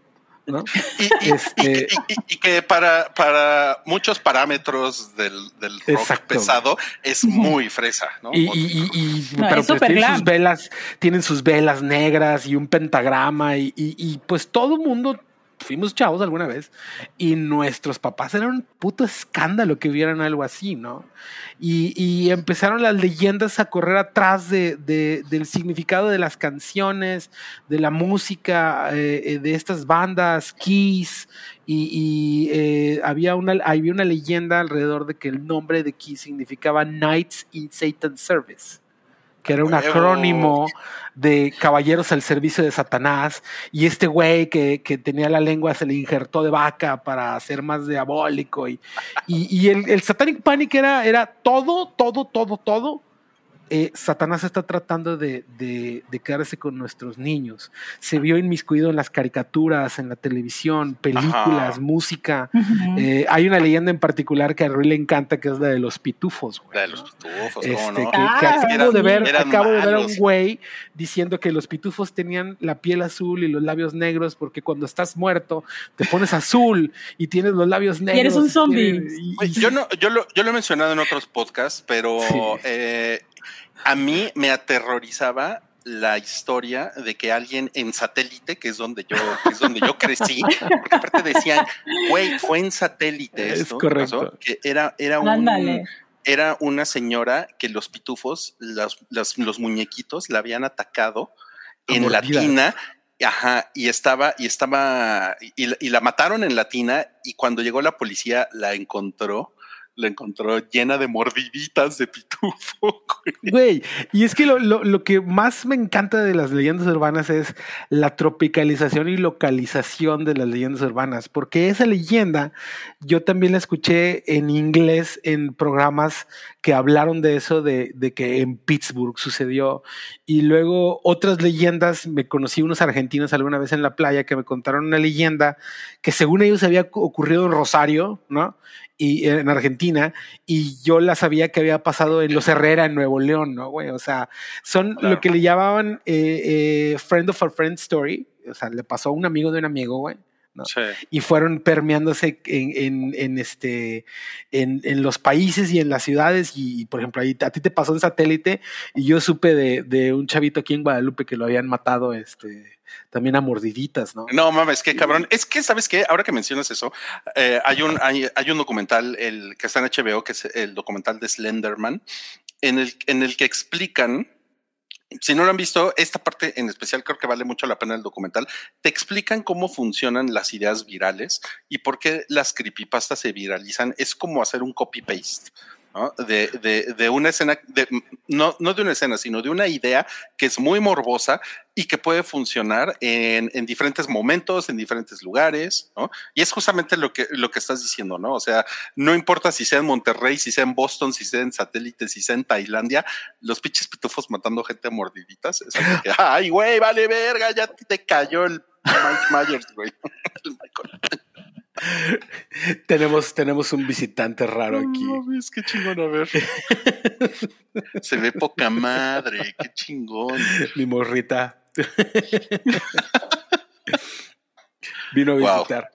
¿no? Y, y- Este- y que- y- y- y que para, para muchos parámetros del, del rock Exacto. pesado es muy fresa, ¿no? Y, y- y- y- No, pero es pues tienen sus velas, tienen sus velas negras y un pentagrama y, y- y, pues todo mundo fuimos chavos alguna vez y nuestros papás eran un puto escándalo que vieran algo así, ¿no? Y, y empezaron las leyendas a correr atrás de, de- del significado de las canciones, de la música, eh, eh, de estas bandas, Kiss, y, eh, había, una, había una leyenda alrededor de que el nombre de Kiss significaba Knights in Satan's Service, que era un acrónimo de Caballeros al Servicio de Satanás, y este güey que, que tenía la lengua se le injertó de vaca para ser más diabólico, y, y, y el, el Satanic Panic era, era todo, todo, todo, todo eh, Satanás está tratando de, de, de, quedarse con nuestros niños. Se vio inmiscuido en las caricaturas, en la televisión, películas, Ajá. música. Uh -huh. eh, hay una leyenda en particular que a Rui le encanta, que es la de los pitufos. Güey, la de los pitufos, este, ¿cómo no? Que, Ah, que acabo, eran- de ver, acabo de ver a un güey diciendo que los pitufos tenían la piel azul y los labios negros porque cuando estás muerto te pones azul y tienes los labios negros. eres un y zombie. y- y- Yo, no, yo, lo, yo lo he mencionado en otros podcasts, pero Sí. eh, a mí me aterrorizaba la historia de que alguien en satélite, que es donde yo, que es donde yo crecí, porque aparte decían, güey, fue en satélite Es esto, correcto. pasó, que era, era un, Ándale. era una señora que los pitufos, las- las- los muñequitos, la habían atacado en la mordidas. tina. Ajá, y estaba, y estaba, y, la- y la mataron en la tina, y cuando llegó la policía la encontró, la encontró llena de mordiditas de pitufo. güey. Güey, y es que lo, lo- lo que más me encanta de las leyendas urbanas es la tropicalización y localización de las leyendas urbanas, porque esa leyenda yo también la escuché en inglés en programas que hablaron de eso, de, de que en Pittsburgh sucedió, y luego otras leyendas, me conocí unos argentinos alguna vez en la playa que me contaron una leyenda que según ellos había ocurrido en Rosario, ¿no? Y en Argentina, y yo la sabía que había pasado en Los Herrera, en Nuevo León, ¿no, güey? O sea, son Claro. lo que le llamaban eh, eh, friend of a friend story, o sea, le pasó a un amigo de un amigo, güey. ¿No? Sí. y fueron permeándose en, en, en este en, en los países y en las ciudades y, por ejemplo ahí a ti te pasó en satélite y yo supe de, de un chavito aquí en Guadalupe que lo habían matado este también a mordiditas no No mames, qué cabrón. Es que, ¿sabes qué? Ahora que mencionas eso, eh, hay, un, hay, hay un documental el, que está en HBO, que es el documental de Slenderman, en el, en el que explican, si no lo han visto, esta parte en especial creo que vale mucho la pena el documental, te explican cómo funcionan las ideas virales y por qué las creepypastas se viralizan. Es como hacer un copy-paste. ¿No? De, de, de una escena, de, no, no de una escena, sino de una idea que es muy morbosa y que puede funcionar en, en, diferentes momentos, en diferentes lugares, ¿no? Y es justamente lo que, lo que estás diciendo, ¿no? O sea, no importa si sea en Monterrey, si sea en Boston, si sea en satélite, si sea en Tailandia, los pinches pitufos matando gente a mordiditas. Es que, ay, güey, vale verga, ya te cayó el Mike Myers, güey. El Michael. tenemos, tenemos un visitante raro aquí. No, es que chingón, a ver. Se ve poca madre, qué chingón. Mi morrita. Vino a visitar.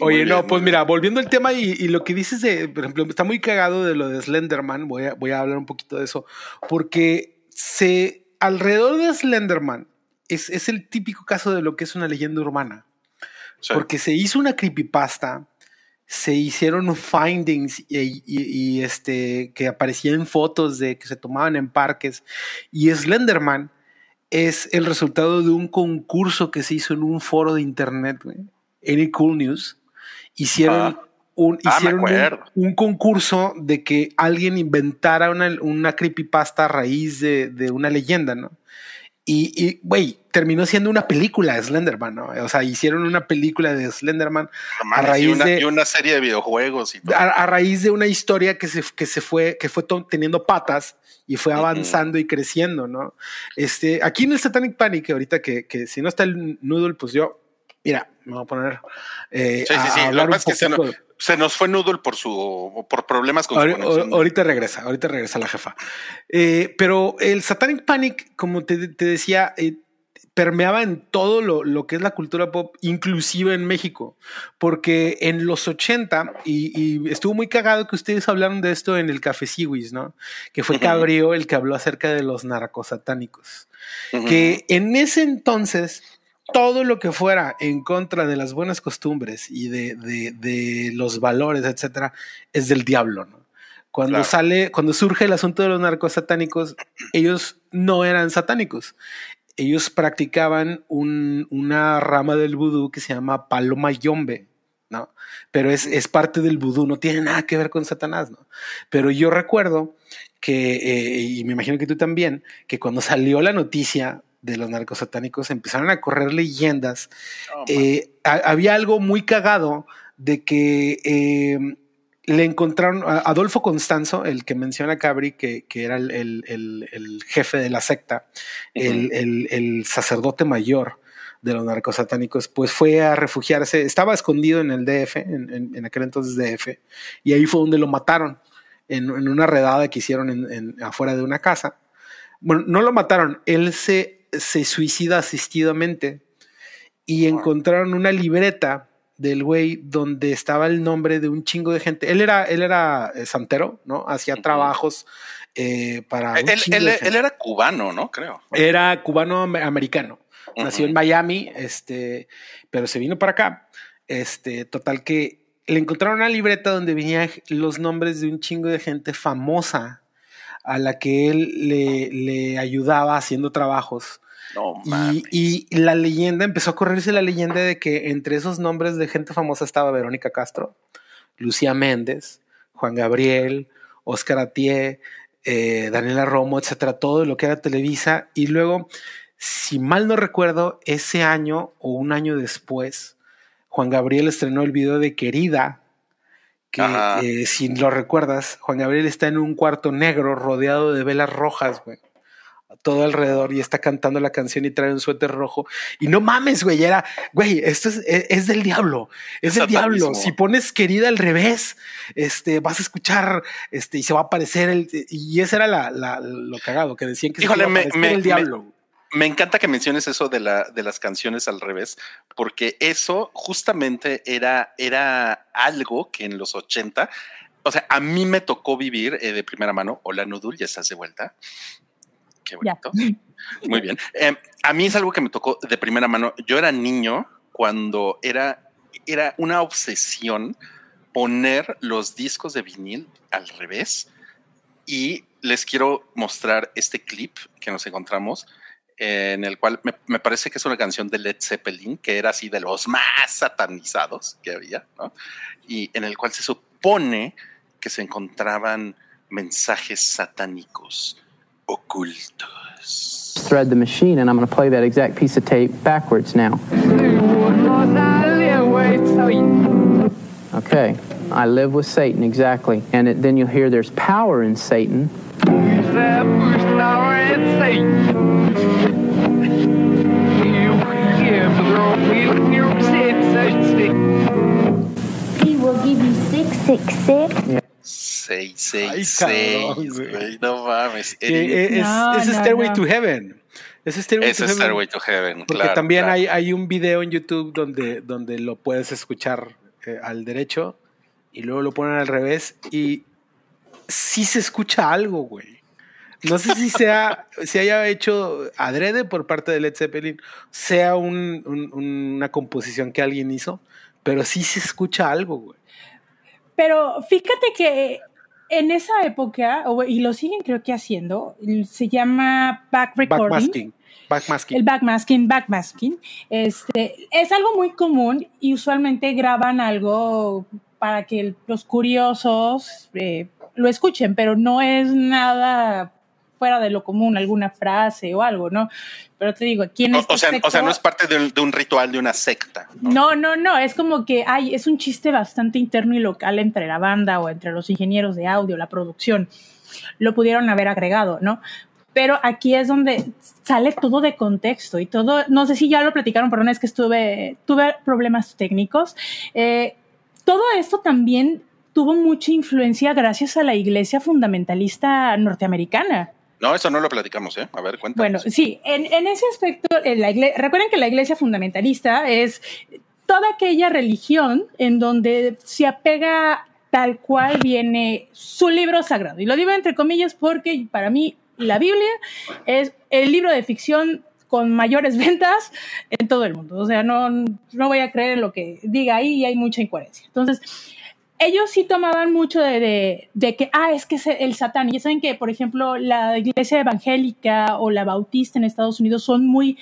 Oye, bien, no, pues mira, volviendo al tema y, y lo que dices de, por ejemplo, está muy cagado de lo de Slenderman, voy a, voy a hablar un poquito de eso, porque se, alrededor de Slenderman es, es el típico caso de lo que es una leyenda urbana, Sí. porque se hizo una creepypasta, se hicieron findings y, y- y, este, que aparecían fotos de que se tomaban en parques, y Slenderman es el resultado de un concurso que se hizo en un foro de internet, güey, Any Cool News. Hicieron, Ah. un, Ah, hicieron un, un concurso de que alguien inventara una, una creepypasta a raíz de, de una leyenda, ¿no? Y, güey, terminó siendo una película de Slenderman, ¿no? O sea, hicieron una película de Slenderman mames, raíz y, una, de- y una serie de videojuegos y todo. a, a raíz de una historia que se, que se fue, que fue teniendo patas y fue avanzando y creciendo, ¿no? Este, aquí en el Satanic Panic, ahorita que, que si no está el noodle, pues yo, mira, me voy a poner eh, Sí, sí, sí. Lo que pasa es que se, no- poquito- se nos fue Noodle por su por problemas con su Ahori- conexión. Ahorita regresa, ahorita regresa la jefa. Eh, pero el Satanic Panic, como te, te decía, eh, permeaba en todo lo, lo que es la cultura pop, inclusive en México, porque en los 80, y, y estuvo muy cagado que ustedes hablaron de esto en el Café Siwis, ¿no? Que fue. Cabrío el que habló acerca de los narcosatánicos Ujú. que en ese entonces todo lo que fuera en contra de las buenas costumbres y de, de- de los valores, etcétera, es del diablo, ¿no? Cuando Claro. sale, cuando surge el asunto de los narcos satánicos, ellos no eran satánicos. Ellos practicaban un- una rama del vudú que se llama paloma yombe, ¿no? Pero es, es parte del vudú, no tiene nada que ver con Satanás, ¿no? Pero yo recuerdo que, eh, y me imagino que tú también, que cuando salió la noticia de los narcos satánicos empezaron a correr leyendas. Oh. Eh, ha- había algo muy cagado de que eh, le encontraron a Adolfo Constanzo, el que menciona Cabri, que, que era el, el- el- el jefe de la secta, el, sacerdote mayor de los narcosatánicos, pues fue a refugiarse, estaba escondido en el DF, en, en- en aquel entonces DF, y ahí fue donde lo mataron, en, en una redada que hicieron afuera de una casa. Bueno, no lo mataron, él se, se suicida asistidamente y encontraron una libreta del güey donde estaba el nombre de un chingo de gente. Él era, él era eh, santero, ¿no? Hacía trabajos eh, para. un Él, él- era cubano, ¿no? Creo. Era cubano-americano. Nació Ujú. en Miami, este, pero se vino para acá. Este, total que le encontraron una libreta donde venían los nombres de un chingo de gente famosa a la que él le, le ayudaba haciendo trabajos. No Y, la leyenda, empezó a correrse la leyenda de que entre esos nombres de gente famosa estaba Verónica Castro, Lucía Méndez, Juan Gabriel, Oscar Atié, eh, Daniela Romo, etcétera, todo lo que era Televisa. Y luego, si mal no recuerdo, ese año o un año después, Juan Gabriel estrenó el video de Querida, que eh, si lo recuerdas, Juan Gabriel está en un cuarto negro rodeado de velas rojas, güey todo alrededor y está cantando la canción y trae un suéter rojo. Y no mames, güey, era, güey, esto es, es, es del diablo, es del diablo. Si pones querida al revés, este, vas a escuchar, este, y se va a aparecer el, y ese era la, la- lo cagado, que decían que se Híjole, iba a me- aparecer me- el me- diablo. Me encanta que menciones eso de, la, de las canciones al revés, porque eso justamente era, era algo que en los 80, o sea, a mí me tocó vivir eh, de primera mano. Hola, Nudul, ya estás de vuelta. Qué Ya. bonito. Muy bien. Eh, a mí es algo que me tocó de primera mano. Yo era niño cuando era, era una obsesión poner los discos de vinil al revés y les quiero mostrar este clip que nos encontramos eh, en el cual me, me parece que es una canción de Led Zeppelin que era así de los más satanizados que había, ¿no? Y en el cual se supone que se encontraban mensajes satánicos ocultos. thread the machine, and I'm going to play that exact piece of tape backwards now. Okay, I live with Satan, exactly. And it, then you'll hear there's power in Satan. He will give you 666. 666, cabrón, güey. güey, no mames. Erin, es, No, es no, Stairway no. to Heaven. Es Stairway Ese to es Heaven. Stairway to Heaven, Porque claro, también claro. Hay, hay un video en YouTube donde, donde lo puedes escuchar eh, al derecho y luego lo ponen al revés y sí se escucha algo, güey. No sé si sea, si haya hecho adrede por parte de Led Zeppelin, sea un- un- una composición que alguien hizo, pero sí se escucha algo, güey. Pero fíjate que en esa época, y lo siguen creo que haciendo, se llama back recording. Backmasking. Backmasking. El backmasking, backmasking, este, es algo muy común y usualmente graban algo para que los curiosos eh, lo escuchen, pero no es nada fuera de lo común, alguna frase o algo, ¿no? Pero te digo, en O, este o sea, o sea, no es parte de un, de un ritual de una secta. ¿no? no, no, no, es como que ay, es un chiste bastante interno y local entre la banda o entre los ingenieros de audio, la producción. Lo pudieron haber agregado, ¿no? Pero aquí es donde sale todo de contexto y todo, no sé si ya lo platicaron, perdón, es que estuve, tuve problemas técnicos. Eh, todo esto también tuvo mucha influencia gracias a la iglesia fundamentalista norteamericana. No, eso no lo platicamos, ¿eh? A ver, cuéntanos. Bueno, sí, en, en ese aspecto, recuerden que la iglesia fundamentalista es toda aquella religión en donde se apega tal cual viene su libro sagrado. Y lo digo entre comillas porque para mí la Biblia es el libro de ficción con mayores ventas en todo el mundo. O sea, no, no voy a creer en lo que diga ahí y hay mucha incoherencia. Entonces, ellos sí tomaban mucho de, de, de que, ah, es que es el Satán. Ya saben que, por ejemplo, la iglesia evangélica o la bautista en Estados Unidos son muy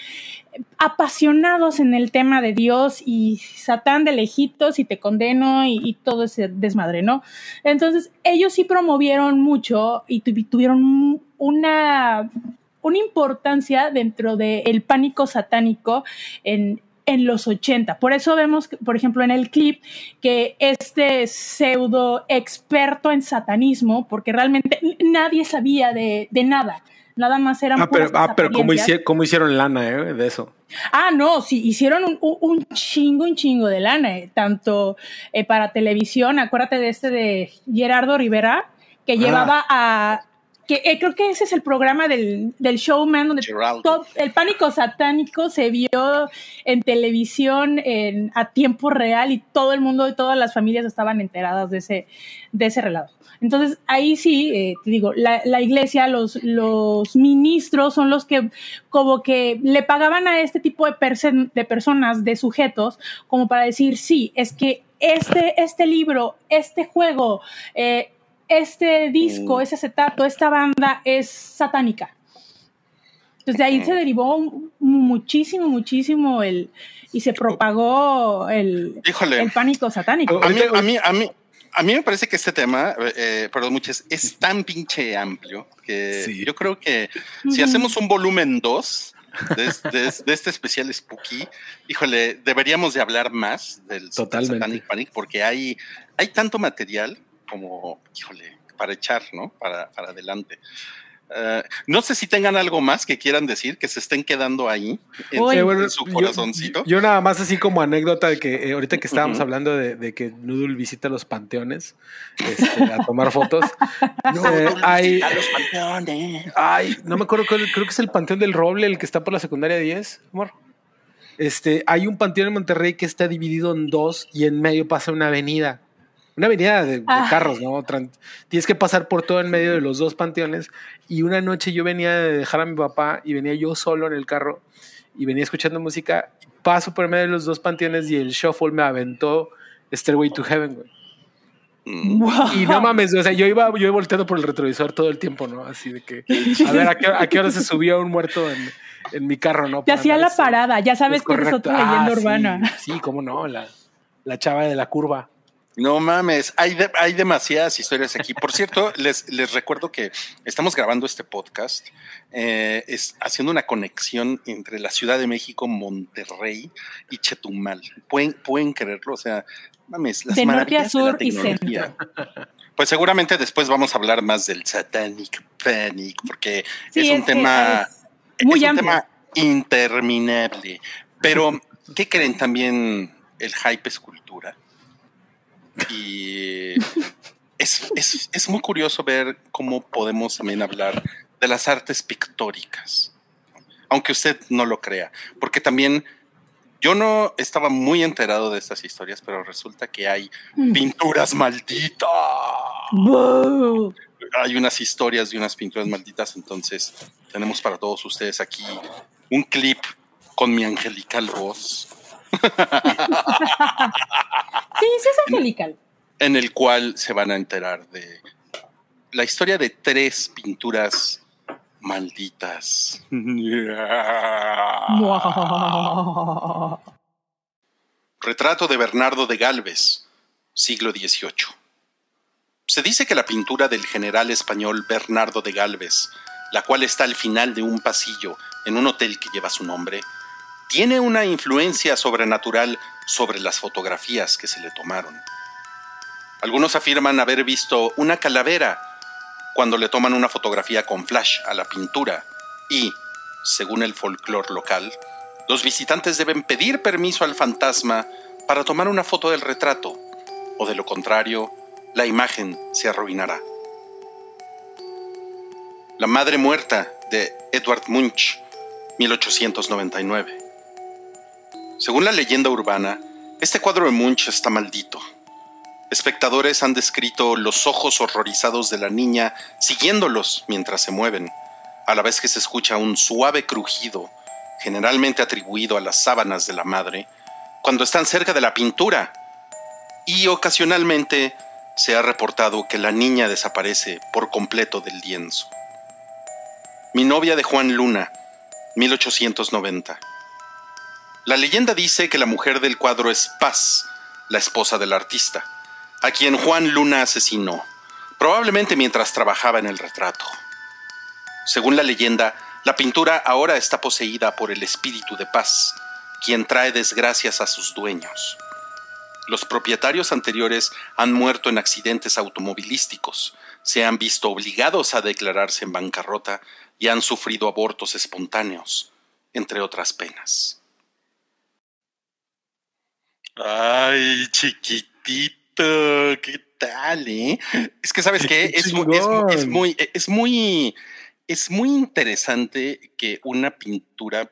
apasionados en el tema de Dios y Satán de lejitos y te condeno y, todo ese desmadre, ¿no? Entonces, ellos sí promovieron mucho y tuvi- tuvieron una, una importancia dentro del pánico satánico en en los 80. Por eso vemos, por ejemplo, en el clip que este pseudo experto en satanismo, porque realmente nadie sabía de, de nada, nada más eran... Ah, pero, ah, pero ¿cómo, hicieron, cómo hicieron lana eh, de eso? Ah, no, sí, hicieron un, un- chingo, un chingo de lana, eh, tanto eh, para televisión, acuérdate de este de Gerardo Rivera, que llevaba a... que eh, creo que ese es el programa del, del showman donde todo- el pánico satánico se vio en televisión en- a tiempo real y todo el mundo y todas las familias estaban enteradas de ese, de ese relato. Entonces, ahí sí, eh, te digo, la, la iglesia, los, los ministros son los que como que le pagaban a este tipo de, perso- de personas, de sujetos, como para decir, sí, es que este, este libro, este juego, eh, este disco, ese acetato, esta banda es satánica. Entonces de ahí se derivó muchísimo, muchísimo el y se propagó el, Híjole. el pánico satánico. A mí, a mí, a mí, a mí me parece que este tema, eh, perdón, muchas, es tan pinche amplio que Sí. yo creo que si hacemos un volumen 2 de, de- de este especial Spooky, híjole, deberíamos de hablar más del Totalmente. Satanic Panic porque hay, hay tanto material como, híjole, para echar, ¿no? Para, para adelante. Eh, no sé si tengan algo más que quieran decir, que se estén quedando ahí en, bueno, su yo- corazoncito. Yo, nada más así como anécdota de que eh, ahorita que estábamos hablando de, de que Noodle visita los panteones este, a tomar fotos. eh, hay, a los panteones. Ay, no me acuerdo, cuál- creo que es el Panteón del Roble, el que está por la secundaria 10, amor. Este, hay un panteón en Monterrey que está dividido en dos y en medio pasa una avenida. Una avenida de, de Ah. carros, ¿no? Tienes que pasar por todo en medio de los dos panteones. Y una noche yo venía de dejar a mi papá y venía yo solo en el carro y venía escuchando música. Paso por medio de los dos panteones y el shuffle me aventó Stairway to Heaven, güey. Y no mames, o sea, yo iba, yo iba volteando por el retrovisor todo el tiempo, ¿no? Así de que, a ver, ¿a qué, a qué hora se subió un muerto en, en mi carro, no? Te hacía la parada, ya sabes es que eres otra leyenda Ah, sí, urbana. Sí, cómo no, la, la chava de la curva. No mames, hay, de- hay demasiadas historias aquí. Por cierto, les, les recuerdo que estamos grabando este podcast, eh, es haciendo una conexión entre la Ciudad de México, Monterrey y Chetumal. ¿Pueden, pueden creerlo? O sea, mames, las De norte a maravillas de la sur y tecnología. Pues seguramente después vamos a hablar más del Satanic Panic, porque Sí, es un es tema, es muy es un tema interminable. Pero, ¿qué creen? También el hype es. Y es, es- es muy curioso ver cómo podemos también hablar de las artes pictóricas, aunque usted no lo crea, porque también yo no estaba muy enterado de estas historias, pero resulta que hay Mm. pinturas malditas. Hay unas historias de unas pinturas malditas, entonces tenemos para todos ustedes aquí un clip con mi angelical voz. Sí, sí es angelical. en el cual se van a enterar de la historia de tres pinturas malditas. Retrato de Bernardo de Galvez, siglo XVIII. Se dice que la pintura del general español Bernardo de Galvez, la cual está al final de un pasillo en un hotel que lleva su nombre, tiene una influencia sobrenatural sobre las fotografías que se le tomaron. Algunos afirman haber visto una calavera cuando le toman una fotografía con flash a la pintura y, según el folclore local, los visitantes deben pedir permiso al fantasma para tomar una foto del retrato, o de lo contrario, la imagen se arruinará. La Madre Muerta de Edward Munch, 1899. Según la leyenda urbana, este cuadro de Munch está maldito. Espectadores han descrito los ojos horrorizados de la niña siguiéndolos mientras se mueven, a la vez que se escucha un suave crujido, generalmente atribuido a las sábanas de la madre, cuando están cerca de la pintura. Y ocasionalmente se ha reportado que la niña desaparece por completo del lienzo. Mi novia de Juan Luna, 1890. La leyenda dice que la mujer del cuadro es Paz, la esposa del artista, a quien Juan Luna asesinó, probablemente mientras trabajaba en el retrato. Según la leyenda, la pintura ahora está poseída por el espíritu de paz, quien trae desgracias a sus dueños. Los propietarios anteriores han muerto en accidentes automovilísticos, se han visto obligados a declararse en bancarrota y han sufrido abortos espontáneos, entre otras penas. Ay, chiquitito, ¿qué tal, eh? Es que, ¿sabes qué? Es, muy, es, es muy, es muy, es muy interesante que una pintura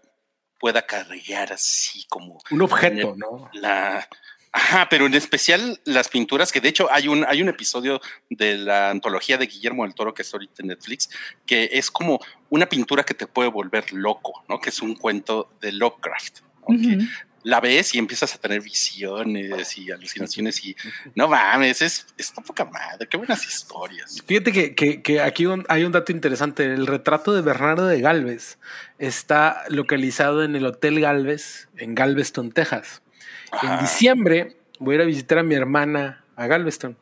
pueda cargar así como... Un objeto, ¿no? La, Ajá, pero en especial las pinturas, que de hecho hay un, hay un episodio de la antología de Guillermo del Toro que es ahorita en Netflix, que es como una pintura que te puede volver loco, ¿no? Que es un cuento de Lovecraft. ¿no? Que la ves y empiezas a tener visiones y alucinaciones y no mames, es, es poca madre, qué buenas historias. Fíjate que, que, que aquí un- hay un dato interesante. El retrato de Bernardo de Galvez está localizado en el Hotel Galvez, en Galveston, Texas. En diciembre voy a ir a visitar a mi hermana a Galveston.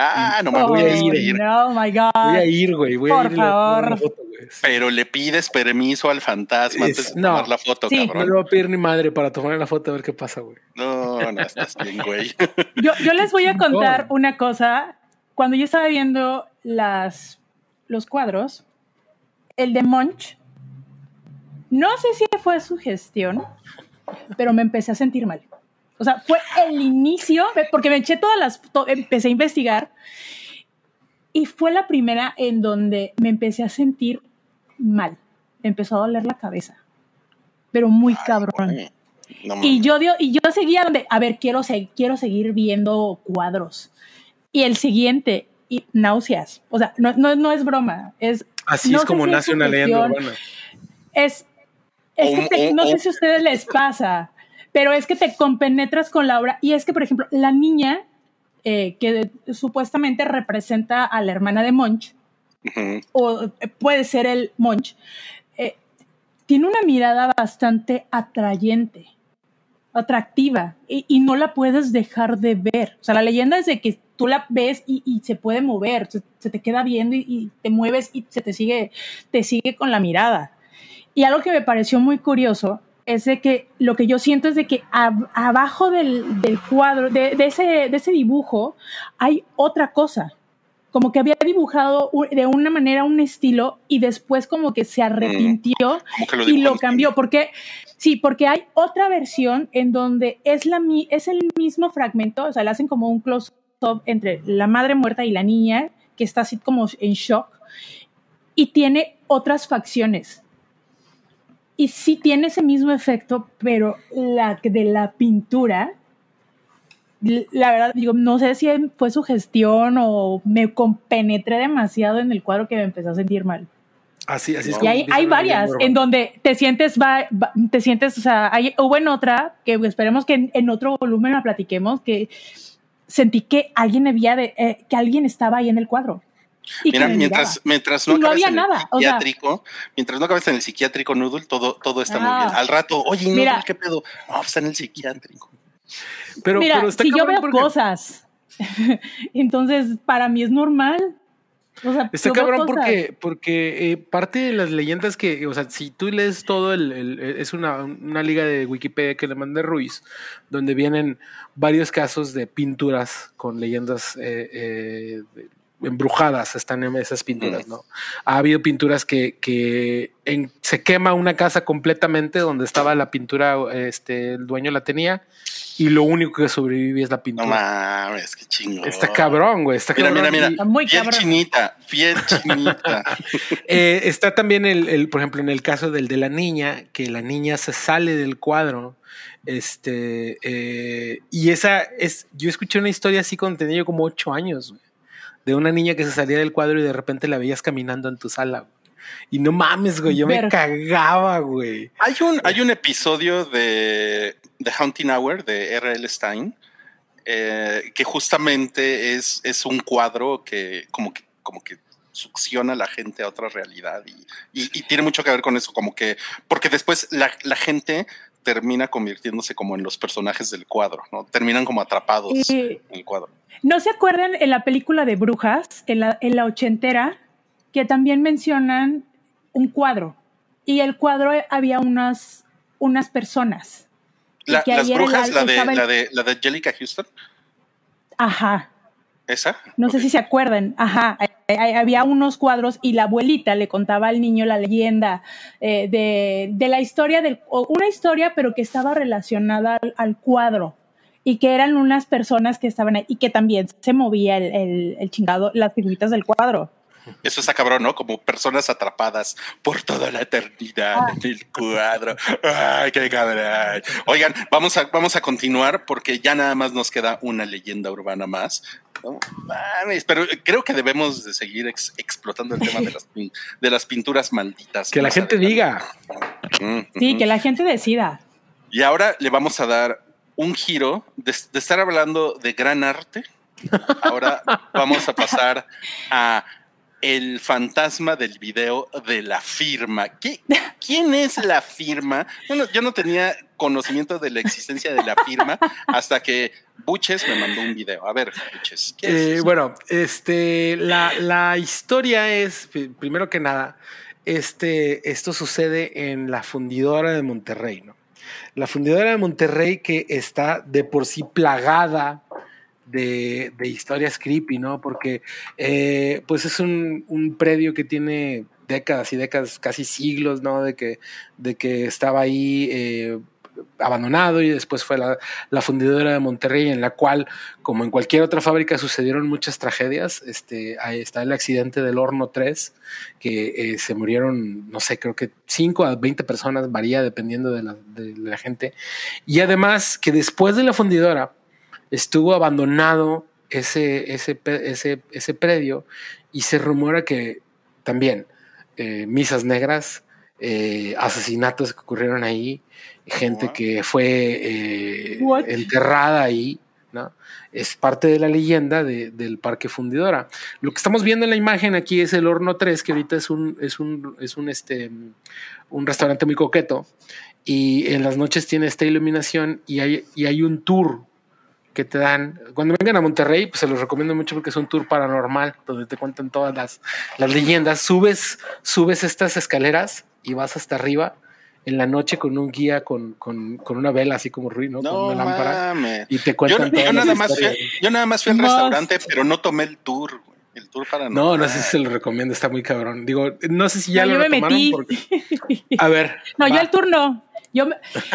Ah, no me voy a ir. ir. No, my God. Voy a ir, güey. Voy a Por ir a tomar favor. una foto, güey. Pero le pides permiso al fantasma Es- antes de no. tomar la foto, Sí. No cabrón. le voy a pedir ni madre para tomar la foto a ver qué pasa, güey. No, no, estás bien, güey. Yo, yo les voy a contar una cosa. Cuando yo estaba viendo las, los cuadros, el de Munch, no sé si fue su gestión, pero me empecé a sentir mal. O sea, fue el inicio, porque me eché todas las, to- empecé a investigar y fue la primera en donde me empecé a sentir mal. Me empezó a doler la cabeza, pero muy cabrón. No Y yo, dio- y yo seguía donde, a ver, quiero, se- quiero seguir viendo cuadros. Y el siguiente, y náuseas. O sea, no, no, no es broma. Es, Así no es como si nace una leyenda urbana. Es, es que O- te- o- no o- sé si a ustedes les pasa, pero es que te compenetras con la obra. Y es que, por ejemplo, la niña eh, que supuestamente representa a la hermana de Monch, o eh, puede ser el Monch, eh, tiene una mirada bastante atrayente, atractiva, y, y no la puedes dejar de ver. O sea, la leyenda es de que tú la ves y, y se puede mover, se, se te queda viendo y, y te mueves y se te sigue, te sigue con la mirada. Y algo que me pareció muy curioso es de que lo que yo siento es de que ab- abajo del, del cuadro, de, de ese, de ese dibujo, hay otra cosa. Como que había dibujado de una manera un estilo y después como que se arrepintió lo y lo cambió. Porque, sí, porque hay otra versión en donde es, la, es el mismo fragmento, o sea, le hacen como un close-up entre la madre muerta y la niña, que está así como en shock, y tiene otras facciones. Y sí tiene ese mismo efecto, pero la de la pintura, la verdad, digo, no sé si fue su gestión o me compenetré demasiado en el cuadro que me empezó a sentir mal. Así, así es Y hay, hay varias en donde te sientes, va, va- te sientes, o sea, hay, hubo en otra, que esperemos que en, en otro volumen la platiquemos, que sentí que alguien había de, eh, que alguien estaba ahí en el cuadro. Y Mira, me mientras, mientras no no acabes había en nada, el o sea- psiquiátrico, mientras no acabes en el psiquiátrico Noodle, todo, todo está muy Ah. bien. Al rato, oye, Noodle, Mira. ¿qué pedo? No, pues está en el psiquiátrico. Pero, Mira, pero está si yo cabrón veo porque- cosas, entonces para mí es normal. O sea, Está cabrón cosas. porque, porque eh, parte de las leyendas que, o sea, si tú lees todo el, el- el- es una, una liga de Wikipedia que le mandé Ruiz, donde vienen varios casos de pinturas con leyendas eh, eh, de- embrujadas, están en esas pinturas, ¿no? Ha habido pinturas que, que en- se quema una casa completamente donde estaba la pintura, este, el dueño la tenía, y lo único que sobrevive es la No pintura. mames, qué chingón. Está cabrón, güey. Está Mira, cabrón. mira, mira. Está muy Piel cabrón. chinita, piel chinita. Eh, está también el, el, por ejemplo, en el caso del de la niña, que la niña se sale del cuadro. Este, eh, y esa es, yo escuché una historia así cuando tenía yo como ocho años, güey, de una niña que se salía del cuadro y de repente la veías caminando en tu sala. güey. Y no mames, güey, yo me cagaba, güey. Hay un, hay un episodio de The Haunting Hour de R.L. Stein eh, que justamente es, es un cuadro que como que como que succiona a la gente a otra realidad y, y- y tiene mucho que ver con eso, como que porque después la, la gente termina convirtiéndose como en los personajes del cuadro, ¿no? Terminan como atrapados en el cuadro. ¿No se acuerdan en la película de Brujas, en la, en la ochentera, que también mencionan un cuadro? Y el cuadro había unas unas personas. La- las brujas, la de, el- la de la de Angelica Houston, Ajá. esa. No sé si se acuerdan, ajá, había unos cuadros y la abuelita le contaba al niño la leyenda eh, de, de la historia, del, una historia pero que estaba relacionada al, al cuadro y que eran unas personas que estaban ahí y que también se movía el, el- el chingado, las figuritas del cuadro. Eso está cabrón, ¿no? Como personas atrapadas por toda la eternidad Ah. en el cuadro. Ay, qué cabrón. Oigan, vamos a, vamos a continuar porque ya nada más nos queda una leyenda urbana más. No mames, pero creo que debemos de seguir ex- explotando el tema de las, pin- de las pinturas malditas. Que la gente adelante. diga. Sí, que la gente decida. Y ahora le vamos a dar un giro de, de estar hablando de gran arte. Ahora vamos a pasar a el fantasma del video de la firma. ¿Qué- ¿Quién es la firma? Yo no, yo no tenía conocimiento de la existencia de la firma hasta que Buches me mandó un video. A ver, Buches, ¿qué es Eh, eso? bueno, este, la, la historia es, pri- primero que nada, este, esto sucede en la fundidora de Monterrey, ¿no? La fundidora de Monterrey que está de por sí plagada de, de historias creepy, ¿no? Porque eh, pues es un, un predio que tiene décadas y décadas, casi siglos, ¿no? De que, de que estaba ahí eh, abandonado y después fue la, la fundidora de Monterrey en la cual, como en cualquier otra fábrica, sucedieron muchas tragedias. Este, ahí está el accidente del horno 3, que eh, se murieron, no sé, creo que 5 a 20 personas, varía dependiendo de la, de la gente. Y además que después de la fundidora estuvo abandonado ese, ese, ese, ese predio y se rumora que también eh, misas negras, eh, asesinatos que ocurrieron ahí, gente What? que fue eh, enterrada ahí, ¿no? Es parte de la leyenda de- del Parque Fundidora. Lo que estamos viendo en la imagen aquí es el Horno 3, que ahorita es un, es un, es un, este, un restaurante muy coqueto. Y en las noches tiene esta iluminación y hay, y hay un tour que te dan. Cuando vengan a Monterrey, pues se los recomiendo mucho porque es un tour paranormal donde te cuentan todas las, las leyendas. Subes, subes estas escaleras y vas hasta arriba en la noche con un guía con, con, con una vela así como ruido, ¿no? no con una lámpara. mames. Y te Yo, cuentan yo todas las nada más fui, yo nada más fui al restaurante, pero no tomé el tour, güey. El tour para No, no sé si se lo recomiendo, está muy cabrón. Digo, no sé si ya No, lo yo me metí. porque- A ver. No, yo va. el turno. Yo,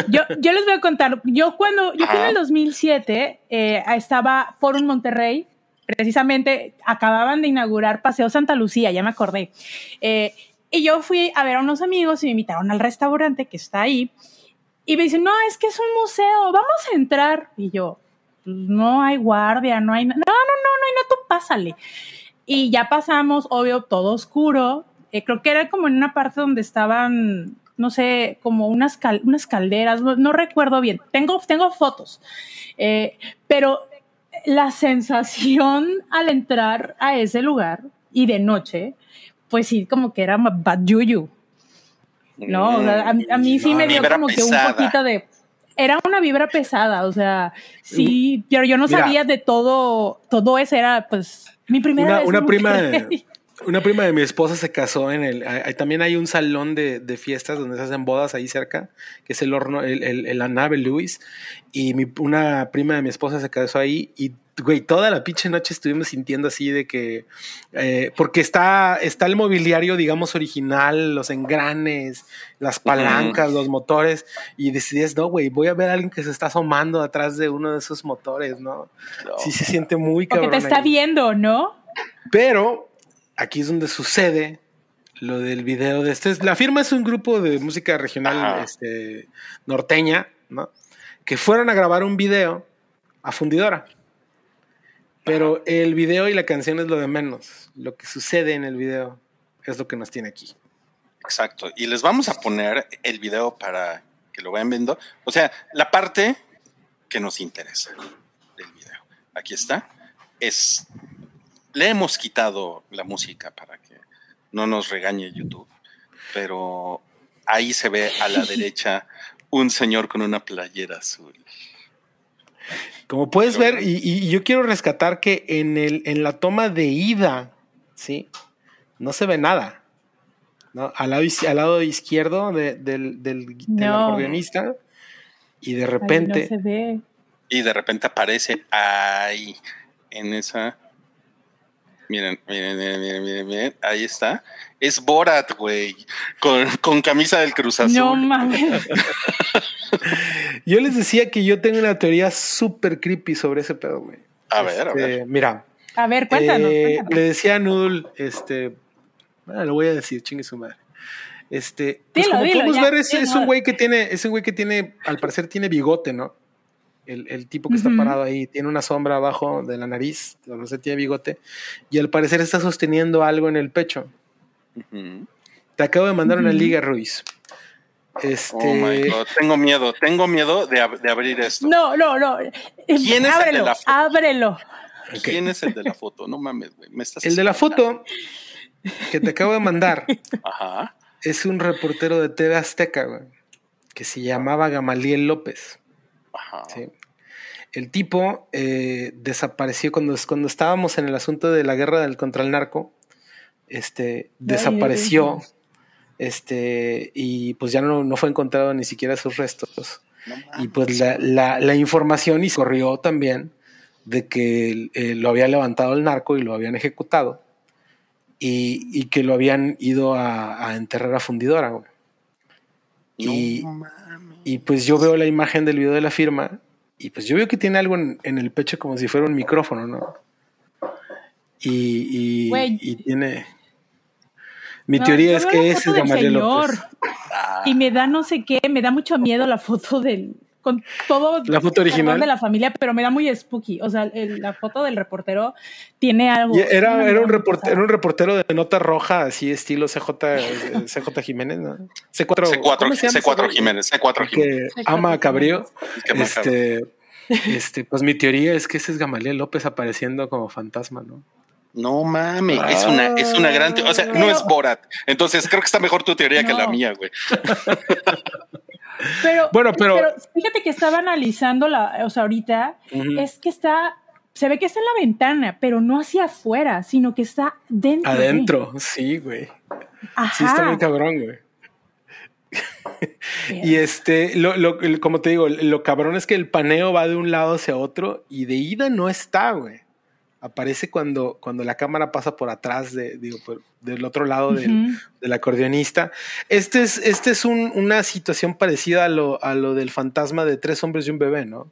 yo, yo les voy a contar. Yo cuando yo fui en el 2007, eh, estaba Forum Monterrey. Precisamente acababan de inaugurar Paseo Santa Lucía, ya me acordé. Eh, y yo fui a ver a unos amigos y me invitaron al restaurante que está ahí. Y me dicen, no, es que es un museo, vamos a entrar. Y yo, "Pues no hay guardia, no hay... No, no, no, no, no, tú pásale. Y ya pasamos, obvio, todo oscuro. Eh, creo que era como en una parte donde estaban, no sé, como unas, cal- unas calderas, no, no recuerdo bien. Tengo, tengo fotos. Eh, pero la sensación al entrar a ese lugar y de noche, pues sí, como que era bad yuyu. No, o sea, a, a mí sí No, me dio como que un poquito de... Era una vibra pesada, o sea, sí, pero yo no Mira. sabía de todo, todo eso era pues mi primera Una, vez. una prima una prima de mi esposa se casó en el. hay- hay- también hay un salón de, de fiestas donde se hacen bodas ahí cerca, que es el horno, el, el- el- la nave Luis. Y mi, una prima de mi esposa se casó ahí y, güey, toda la pinche noche estuvimos sintiendo así de que. eh, porque está, está el mobiliario, digamos, original, los engranes, las palancas, los motores. Y decides, no, güey, voy a ver a alguien que se está asomando atrás de uno de esos motores, ¿no? No. Sí se siente muy Porque cabrón. te está ahí. viendo, ¿no? Pero aquí es donde sucede lo del video de este. La firma es un grupo de música regional este, norteña, ¿no? Que fueron a grabar un video a fundidora. Pero el video y la canción es lo de menos. Lo que sucede en el video es lo que nos tiene aquí. Exacto. Y les vamos a poner el video para que lo vayan viendo. O sea, la parte que nos interesa del video. Aquí está. Es. Le hemos quitado la música para que no nos regañe YouTube. Pero ahí se ve a la derecha un señor con una playera azul. Como puedes ver, y, y yo quiero rescatar que en, el, en la toma de ida, ¿sí? No se ve nada. ¿no? Al lado, is- al lado izquierdo de- del, del, del No. acordeonista. Y de repente, no se ve. Y de repente aparece ahí, en esa. Miren, miren, miren, miren, miren, miren, ahí está. Es Borat, güey, con, con camisa del Cruz Azul. No mames. yo les decía que yo tengo una teoría súper creepy sobre ese pedo, güey. A ver, a Este, ver. Mira, A ver, cuéntanos. eh, cuéntanos. le decía a Noodle, este, ah, lo voy a decir, chingue su madre. Este, pues Dilo, como dilo, podemos ya, ver, es, un güey que tiene, es un güey que tiene, al parecer tiene bigote, ¿no? El, el tipo que está parado ahí tiene una sombra abajo de la nariz, al parecer tiene bigote, y al parecer está sosteniendo algo en el pecho. Te acabo de mandar una liga, Ruiz. Este, Oh my God, tengo miedo, tengo miedo de, ab- de abrir esto. No, no, no. ¿Quién es el de ábrelo, la foto? ábrelo. ¿Quién es el de la foto? No mames, güey. Me estás El de la foto que te acabo de mandar Ajá. es un reportero de TV Azteca, güey, que se llamaba Gamaliel López. Ajá. ¿sí? El tipo eh, desapareció cuando, cuando estábamos en el asunto de la guerra del, contra el narco. Este, desapareció. Este, y pues ya no, no fue encontrado ni siquiera sus restos. No Y pues la, la- la información y corrió también de que eh, lo había levantado el narco y lo habían ejecutado. Y, y que lo habían ido a, a enterrar a fundidora, güey. y-. Y pues yo veo la imagen del video de la firma y pues yo veo que tiene algo en, en el pecho como si fuera un micrófono, ¿no? Y, y, tiene... Mi No, teoría es que ese es Gamaliel López. Y me da no sé qué, me da mucho miedo la foto del. Con todo. La foto original. de la familia, pero me da muy spooky. O sea, el- la foto del reportero tiene algo. Y era, era, un algo reporte- pesado. era un reportero de nota roja, así estilo CJ, CJ Jiménez, ¿no? C4, C4, ¿cómo se llama ese C4 güey? Jiménez, C4 Jiménez. Que ama a Cabrío. Que me Este, este, pues mi teoría es que ese es Gamaliel López apareciendo como fantasma, ¿no? No mames, es una, es una gran teoría. O sea, no es Borat. Entonces creo que está mejor tu teoría que la mía, güey. Pero, Bueno, pero- fíjate que estaba analizando la, o sea, ahorita, es que está, se ve que está en la ventana, pero no hacia afuera, sino que está dentro. de. Adentro, sí, güey. Ajá. Sí, está muy cabrón, güey. Y este, lo, lo- como te digo, lo cabrón es que el paneo va de un lado hacia otro y de ida no está, güey. Aparece cuando, cuando la cámara pasa por atrás de, digo, por- del otro lado del, del acordeonista. Este es, este es un- una situación parecida a lo, a lo del fantasma de tres hombres y un bebé, ¿no?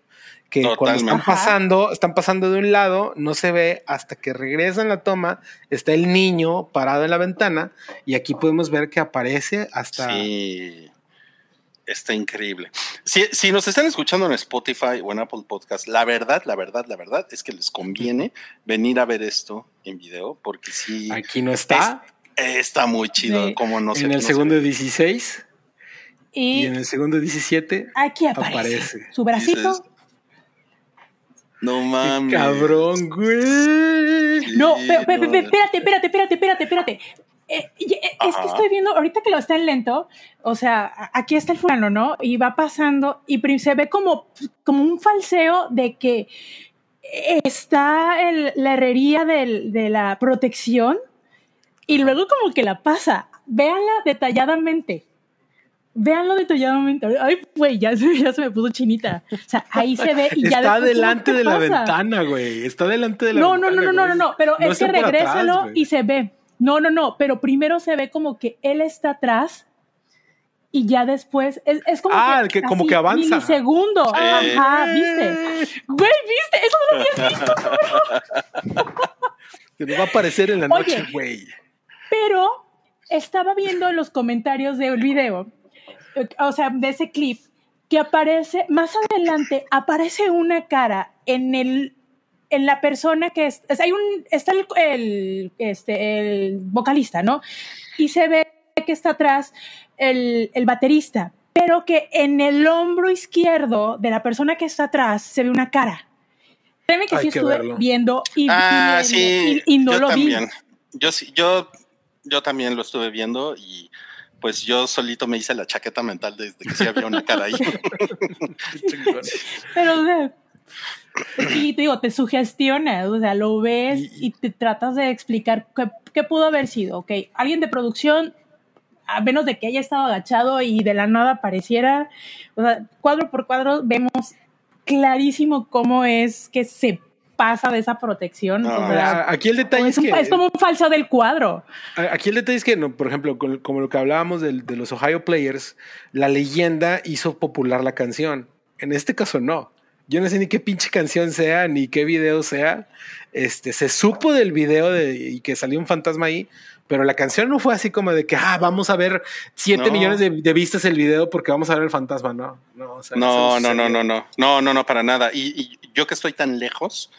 Que cuando están pasando, están pasando de un lado, no se ve hasta que regresan la toma, está el niño parado en la ventana y aquí podemos ver que aparece hasta... Sí. Está increíble. Si, si nos están escuchando en Spotify o en Apple Podcast, la verdad, la verdad, la verdad es que les conviene venir a ver esto en video porque sí Aquí no está. está muy chido. Sí. Como no sé, en el no se segundo ve. 16 y Y en el segundo 17. aquí aparece, aparece. su bracito. Dices, No mames. Cabrón, güey. No, Sí, pero, pero, no. pero, espérate, espérate, espérate, espérate, espérate. Eh, eh, es que estoy viendo, ahorita que lo está en lento, o sea, aquí está el fulano, ¿no? Y va pasando y se ve como, como un falseo de que está el- la herrería del- de la protección y luego como que la pasa. Véanla detalladamente. Véanlo detalladamente. Ay, güey, ya, se- ya se me puso chinita. O sea, ahí se ve y ya Está delante ¿qué de la pasa? ventana, güey. Está delante de la No, no, ventana. no, no, no, güey. no, no, pero No es que atrás, regrésalo y se ve. No, no, no, pero primero se ve como que él está atrás y ya después es, es como Ah, que, que como que avanza. Milisegundo. Sí. Ajá, ¿viste? Güey, ¿viste? Eso no lo habías visto. Que nos va a aparecer en la Oye. noche, güey. Pero estaba viendo en los comentarios del video, o sea, de ese clip, que aparece, más adelante, aparece una cara en el en la persona que es, es- hay un, está el, el, este, el vocalista, ¿no? Y se ve que está atrás el, el baterista, pero que en el hombro izquierdo de la persona que está atrás se ve una cara. Créeme que Hay sí que estuve verlo. viendo y, Ah, y- sí. y- y no yo lo también. vi. Yo sí, yo, yo también lo estuve viendo y pues yo solito me hice la chaqueta mental desde que sí había una cara ahí. Pero, sí, te digo, te sugestionas, o sea, lo ves Y- y, te tratas de explicar qué, qué pudo haber sido, ¿ok? Alguien de producción a menos de que haya estado agachado y de la nada apareciera, o sea, cuadro por cuadro vemos clarísimo cómo es que se pasa de esa protección. No, o sea, Aquí el detalle es, que... es como un falso del cuadro. Aquí el detalle es que, no, por ejemplo, con- como lo que hablábamos de, los Ohio Players, la leyenda hizo popular la canción. En este caso no. Yo no sé ni qué pinche canción sea, ni qué video sea. Este, se supo del video de, y que salió un fantasma ahí, pero la canción no fue así como de que, ah, vamos a ver 7 No. millones de, de vistas el video porque vamos a ver el fantasma. No, no, o sea, No, no, no, no, no, no, no, no, para nada. Y, y yo que estoy tan lejos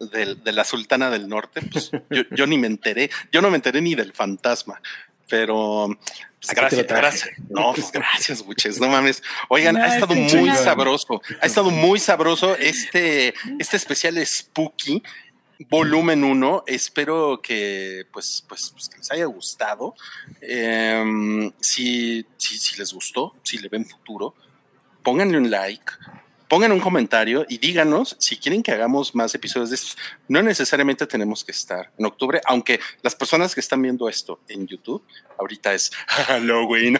del- de, la Sultana del Norte, pues yo, yo ni me enteré, yo no me enteré ni del fantasma, pero pues, gracias, gracias. No, pues gracias, buches, no mames. Oigan, No, ha estado muy sabroso, ha estado muy sabroso este, este especial Spooky. Volumen 1, espero que pues, pues, pues, que les haya gustado. Em, si, si, si les gustó, si le ven futuro, pónganle un like, pongan un comentario y díganos si quieren que hagamos más episodios de estos. No necesariamente tenemos que estar en octubre, aunque las personas que están viendo esto en YouTube, ahorita es Halloween,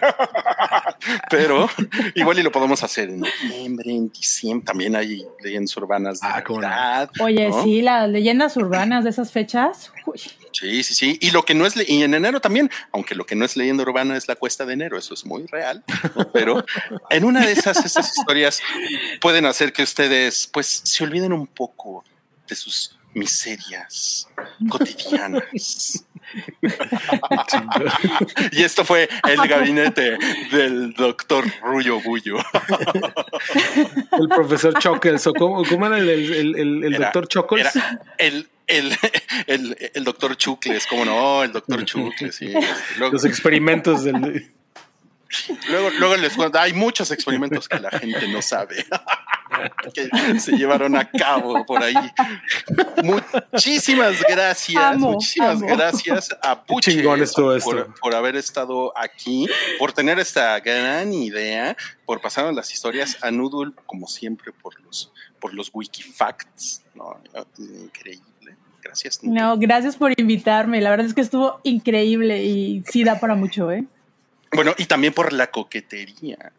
pero igual y lo podemos hacer en noviembre, en diciembre, también hay leyendas urbanas de Ah, no. Navidad, Oye, ¿no? sí, las leyendas urbanas de esas fechas. uy, Sí, sí, sí. Y lo que no es, y en enero también, aunque lo que no es leyenda urbana es la cuesta de enero, eso es muy real, ¿no? pero en una de esas, esas historias pueden hacer que ustedes, pues, se olviden un poco de sus miserias cotidianas. y esto fue el gabinete del doctor Rullo Bullo. El profesor Chuckles, o cómo, cómo era el, el, el- el- el Era- doctor Chuckles. Era el, el, el, el doctor Chucles, ¿cómo no? El doctor Chucles, sí. Este, Los experimentos del. Luego, luego les cuento, hay muchos experimentos que la gente no sabe que se llevaron a cabo por ahí. Muchísimas gracias, Amo, muchísimas amo. gracias a estuvo esto. por, por haber estado aquí, por tener esta gran idea, por pasarnos las historias a Noodle, como siempre, por los, por los wikifacts. ¿no? Increíble. Gracias. Noodle. No, gracias por invitarme. La verdad es que estuvo increíble y sí da para mucho, ¿eh? Bueno, y también por la coquetería.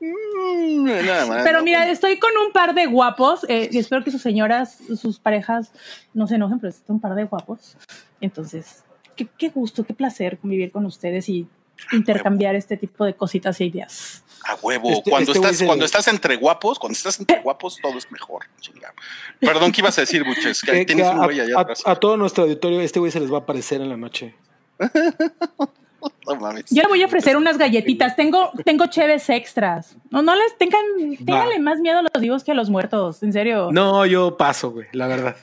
Mm, nada más. Pero ¿no? mira, estoy con un par de guapos eh, y espero que sus señoras, sus parejas no se enojen, pero estoy un par de guapos. Entonces, qué, qué gusto, qué placer convivir con ustedes y intercambiar este tipo de cositas e ideas. A huevo. Este- cuando, este estás, cuando estás entre guapos, cuando estás entre guapos, todo es mejor. Chingado. Perdón, ¿qué ibas a decir, Buches? Que Que- tienes que un a, güey allá a- atrás. a todo nuestro auditorio, este güey se les va a aparecer en la noche. No mames. Yo le voy a ofrecer unas galletitas. Tengo, tengo cheves extras. No, no les tengan, ténganle más miedo a los vivos que a los muertos. En serio. No, yo paso, güey, la verdad.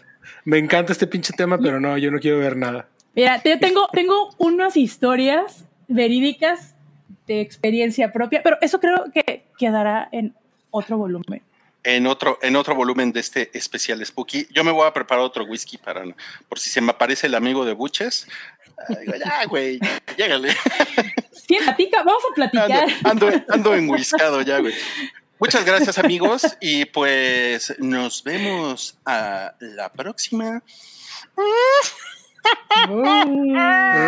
Me encanta este pinche tema, pero no, yo no quiero ver nada. Mira, yo tengo, tengo unas historias verídicas de experiencia propia, pero eso creo que quedará en otro volumen. En otro, en otro volumen de este especial Spooky, yo me voy a preparar otro whisky para por si se me aparece el amigo de Buches. Digo, ya, güey, llégale. Sí, platica, vamos a platicar. Ando, ando, ando enguiscado ya, güey. Muchas gracias, amigos, y pues nos vemos a la próxima.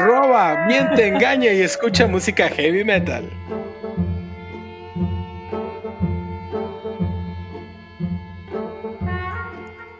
Roba, miente, engaña y escucha música heavy metal.